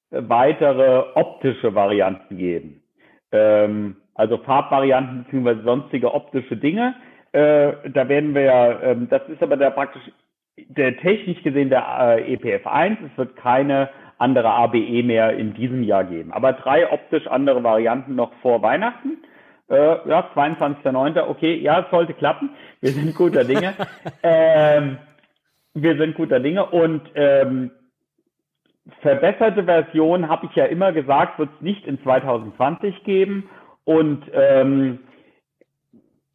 weitere optische Varianten geben. Ähm, also Farbvarianten bzw. sonstige optische Dinge. Äh, da werden wir ja, äh, das ist aber der praktisch der technisch gesehen der äh, EPF 1. Es wird keine andere ABE mehr in diesem Jahr geben. Aber drei optisch andere Varianten noch vor Weihnachten. Äh, ja, 22.09. Okay, ja, es sollte klappen. Wir sind guter Dinge. ähm, wir sind guter Dinge und ähm, verbesserte Version, habe ich ja immer gesagt, wird es nicht in 2020 geben. Und ähm,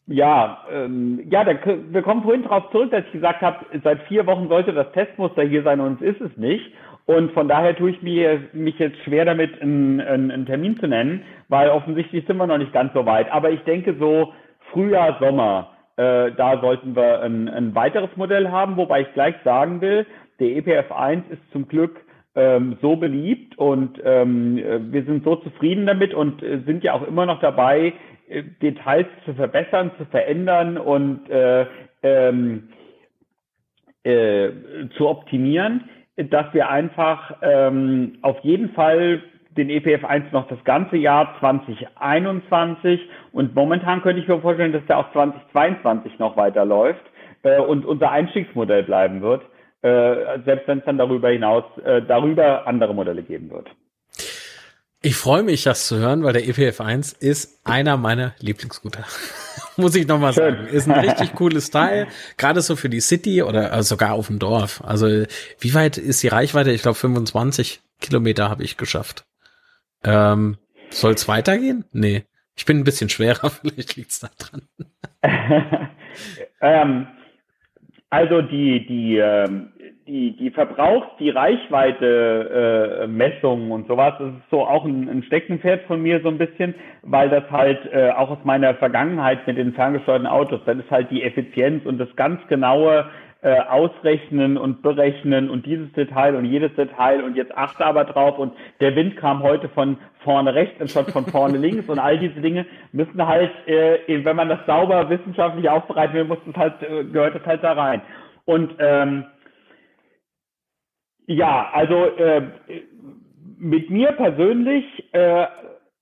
ja, ähm, ja, da, wir kommen vorhin darauf zurück, dass ich gesagt habe, seit vier Wochen sollte das Testmuster hier sein und es ist es nicht. Und von daher tue ich mir, mich jetzt schwer damit, einen, einen, einen Termin zu nennen, weil offensichtlich sind wir noch nicht ganz so weit. Aber ich denke so Frühjahr, Sommer, äh, da sollten wir ein, ein weiteres Modell haben, wobei ich gleich sagen will, der EPF 1 ist zum Glück ähm, so beliebt und ähm, wir sind so zufrieden damit und äh, sind ja auch immer noch dabei, äh, Details zu verbessern, zu verändern und äh, ähm, äh, zu optimieren, dass wir einfach ähm, auf jeden Fall den EPF 1 noch das ganze Jahr 2021 und momentan könnte ich mir vorstellen, dass der auch 2022 noch weiterläuft äh, und unser Einstiegsmodell bleiben wird äh, selbst wenn es dann darüber hinaus äh, darüber andere Modelle geben wird. Ich freue mich, das zu hören, weil der EPF 1 ist einer meiner Lieblingsscooter. Muss ich nochmal sagen. Ist ein richtig cooles Teil, gerade so für die City oder also sogar auf dem Dorf. Also wie weit ist die Reichweite? Ich glaube 25 Kilometer habe ich geschafft. Ähm, Soll es weitergehen? Nee. Ich bin ein bisschen schwerer, vielleicht liegt es da dran. ähm, also die, die, ähm, die, die Verbrauchs-, die Reichweite äh, und sowas, das ist so auch ein, ein Steckenpferd von mir so ein bisschen, weil das halt äh, auch aus meiner Vergangenheit mit den ferngesteuerten Autos, dann ist halt die Effizienz und das ganz genaue äh, ausrechnen und berechnen und dieses Detail und jedes Detail und jetzt achte aber drauf und der Wind kam heute von vorne rechts anstatt von vorne links und all diese Dinge müssen halt, äh, wenn man das sauber wissenschaftlich aufbereiten will, muss das halt, äh, gehört das halt da rein. Und ähm, ja, also äh, mit mir persönlich äh,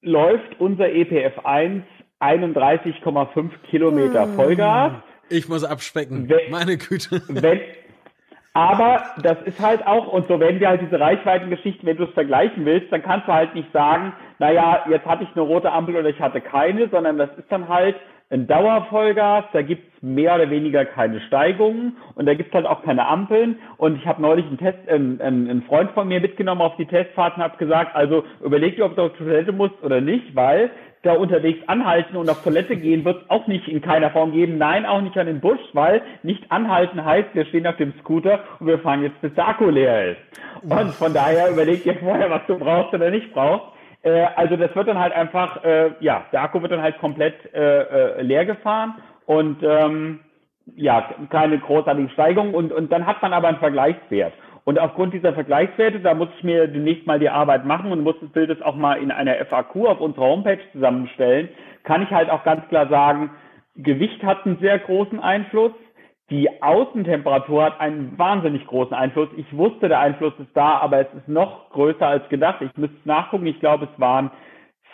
läuft unser EPF 1 31,5 Kilometer Vollgas. Ich muss abspecken. Wenn, Meine Güte. Wenn, aber das ist halt auch, und so wenn wir halt diese Reichweitengeschichten, wenn du es vergleichen willst, dann kannst du halt nicht sagen, naja, jetzt hatte ich eine rote Ampel oder ich hatte keine, sondern das ist dann halt ein Dauervollgas, da gibt's mehr oder weniger keine Steigungen und da gibt's halt auch keine Ampeln. Und ich habe neulich einen Test, ähm, ähm, einen Freund von mir mitgenommen auf die Testfahrt und habe gesagt, also überleg dir, ob du auf Toilette musst oder nicht, weil da unterwegs anhalten und auf Toilette gehen wird auch nicht in keiner Form geben. Nein, auch nicht an den Busch, weil nicht anhalten heißt, wir stehen auf dem Scooter und wir fahren jetzt, bis der Akku leer ist. Und von daher überleg dir vorher, was du brauchst oder nicht brauchst. Äh, also das wird dann halt einfach, äh, ja, der Akku wird dann halt komplett äh, äh, leer gefahren und ähm, ja, keine großartige Steigung und, und dann hat man aber einen Vergleichswert. Und aufgrund dieser Vergleichswerte, da muss ich mir demnächst mal die Arbeit machen und muss das Bild jetzt auch mal in einer FAQ auf unserer Homepage zusammenstellen, kann ich halt auch ganz klar sagen, Gewicht hat einen sehr großen Einfluss. Die Außentemperatur hat einen wahnsinnig großen Einfluss. Ich wusste, der Einfluss ist da, aber es ist noch größer als gedacht. Ich müsste nachgucken. Ich glaube, es waren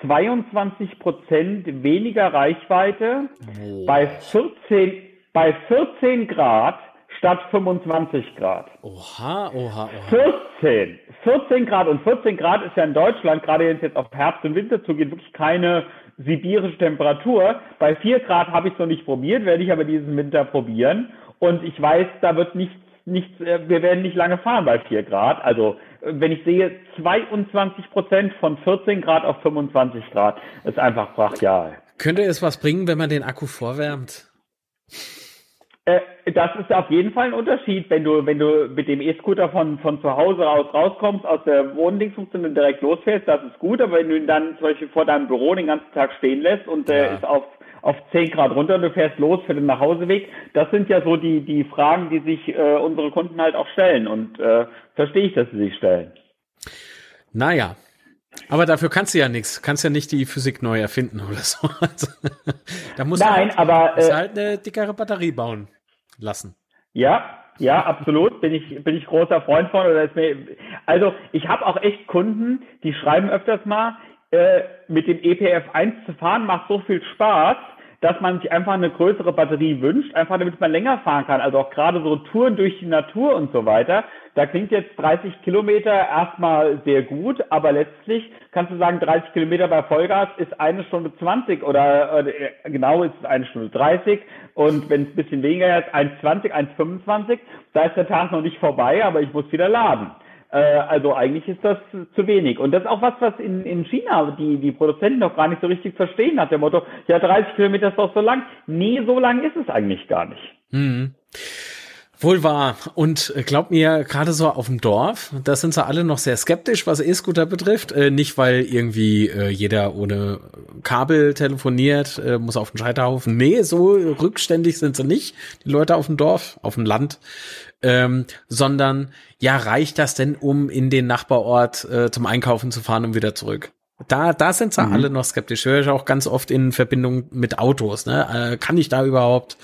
22 Prozent weniger Reichweite oh. bei 14, bei 14 Grad statt 25 Grad. Oha, oha, oha. 14. 14 Grad und 14 Grad ist ja in Deutschland, gerade wenn es jetzt auf Herbst und Winter zugeht, wirklich keine sibirische Temperatur. Bei 4 Grad habe ich es noch nicht probiert, werde ich aber diesen Winter probieren. Und ich weiß, da wird nichts, nichts, äh, wir werden nicht lange fahren bei 4 Grad. Also, äh, wenn ich sehe, 22 Prozent von 14 Grad auf 25 Grad, ist einfach brachial. Könnte es was bringen, wenn man den Akku vorwärmt? Äh, das ist auf jeden Fall ein Unterschied, wenn du, wenn du mit dem E-Scooter von, von zu Hause aus rauskommst, aus der Wohndingsfunktion und direkt losfährst, das ist gut, aber wenn du ihn dann zum Beispiel vor deinem Büro den ganzen Tag stehen lässt und der ja. ist auf, auf 10 Grad runter und du fährst los für den Nachhauseweg, das sind ja so die, die Fragen, die sich äh, unsere Kunden halt auch stellen und äh, verstehe ich, dass sie sich stellen. Naja, aber dafür kannst du ja nichts. Kannst ja nicht die Physik neu erfinden oder so. Also, da muss Nein, halt, aber äh, halt eine dickere Batterie bauen lassen. Ja, ja, absolut. Bin ich, bin ich großer Freund von. Oder ist mir, also ich habe auch echt Kunden, die schreiben öfters mal, äh, mit dem EPF 1 zu fahren macht so viel Spaß, dass man sich einfach eine größere Batterie wünscht, einfach damit man länger fahren kann. Also auch gerade so Touren durch die Natur und so weiter. Da klingt jetzt 30 Kilometer erstmal sehr gut, aber letztlich kannst du sagen, 30 Kilometer bei Vollgas ist eine Stunde 20 oder, oder genau ist es eine Stunde 30 und wenn es ein bisschen weniger ist, 1,20, 1,25. Da ist der Tag noch nicht vorbei, aber ich muss wieder laden. Äh, also eigentlich ist das zu wenig. Und das ist auch was, was in, in China die, die Produzenten noch gar nicht so richtig verstehen, nach dem Motto, ja, 30 Kilometer ist doch so lang. Nee, so lang ist es eigentlich gar nicht. Mhm. Wohl wahr. Und äh, glaub mir, gerade so auf dem Dorf, da sind sie alle noch sehr skeptisch, was E-Scooter betrifft. Äh, nicht, weil irgendwie äh, jeder ohne Kabel telefoniert, äh, muss auf den Scheiterhaufen. Nee, so rückständig sind sie nicht, die Leute auf dem Dorf, auf dem Land. Ähm, sondern, ja, reicht das denn, um in den Nachbarort äh, zum Einkaufen zu fahren und wieder zurück? Da, da sind sie mhm. alle noch skeptisch. Höre ich auch ganz oft in Verbindung mit Autos. Ne? Äh, kann ich da überhaupt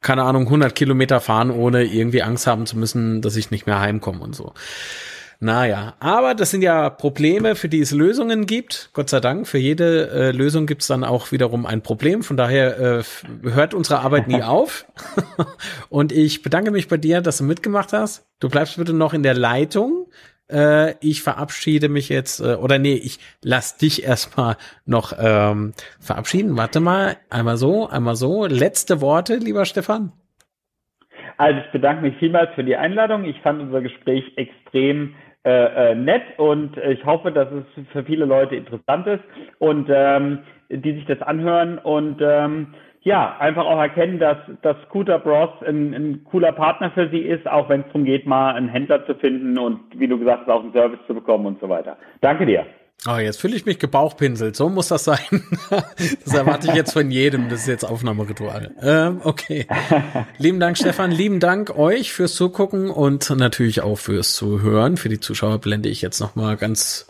keine Ahnung, 100 Kilometer fahren, ohne irgendwie Angst haben zu müssen, dass ich nicht mehr heimkomme und so. Naja, aber das sind ja Probleme, für die es Lösungen gibt. Gott sei Dank, für jede äh, Lösung gibt es dann auch wiederum ein Problem. Von daher äh, hört unsere Arbeit nie auf. und ich bedanke mich bei dir, dass du mitgemacht hast. Du bleibst bitte noch in der Leitung. Äh, ich verabschiede mich jetzt, äh, oder nee, ich lass dich erstmal noch ähm, verabschieden. Warte mal, einmal so, einmal so. Letzte Worte, lieber Stefan. Also ich bedanke mich vielmals für die Einladung. Ich fand unser Gespräch extrem äh, äh, nett und ich hoffe, dass es für viele Leute interessant ist und ähm, die sich das anhören und ähm, ja, einfach auch erkennen, dass, dass Scooter Bros ein, ein cooler Partner für sie ist, auch wenn es darum geht, mal einen Händler zu finden und wie du gesagt hast, auch einen Service zu bekommen und so weiter. Danke dir. Oh, jetzt fühle ich mich gebauchpinselt. So muss das sein. das erwarte ich jetzt von jedem. Das ist jetzt Aufnahmeritual. Ähm, okay. lieben Dank, Stefan. Lieben Dank euch fürs Zugucken und natürlich auch fürs Zuhören. Für die Zuschauer blende ich jetzt nochmal ganz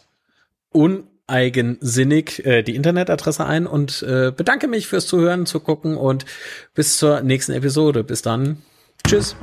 un eigensinnig äh, die Internetadresse ein und äh, bedanke mich fürs Zuhören, zu gucken und bis zur nächsten Episode. Bis dann. Tschüss.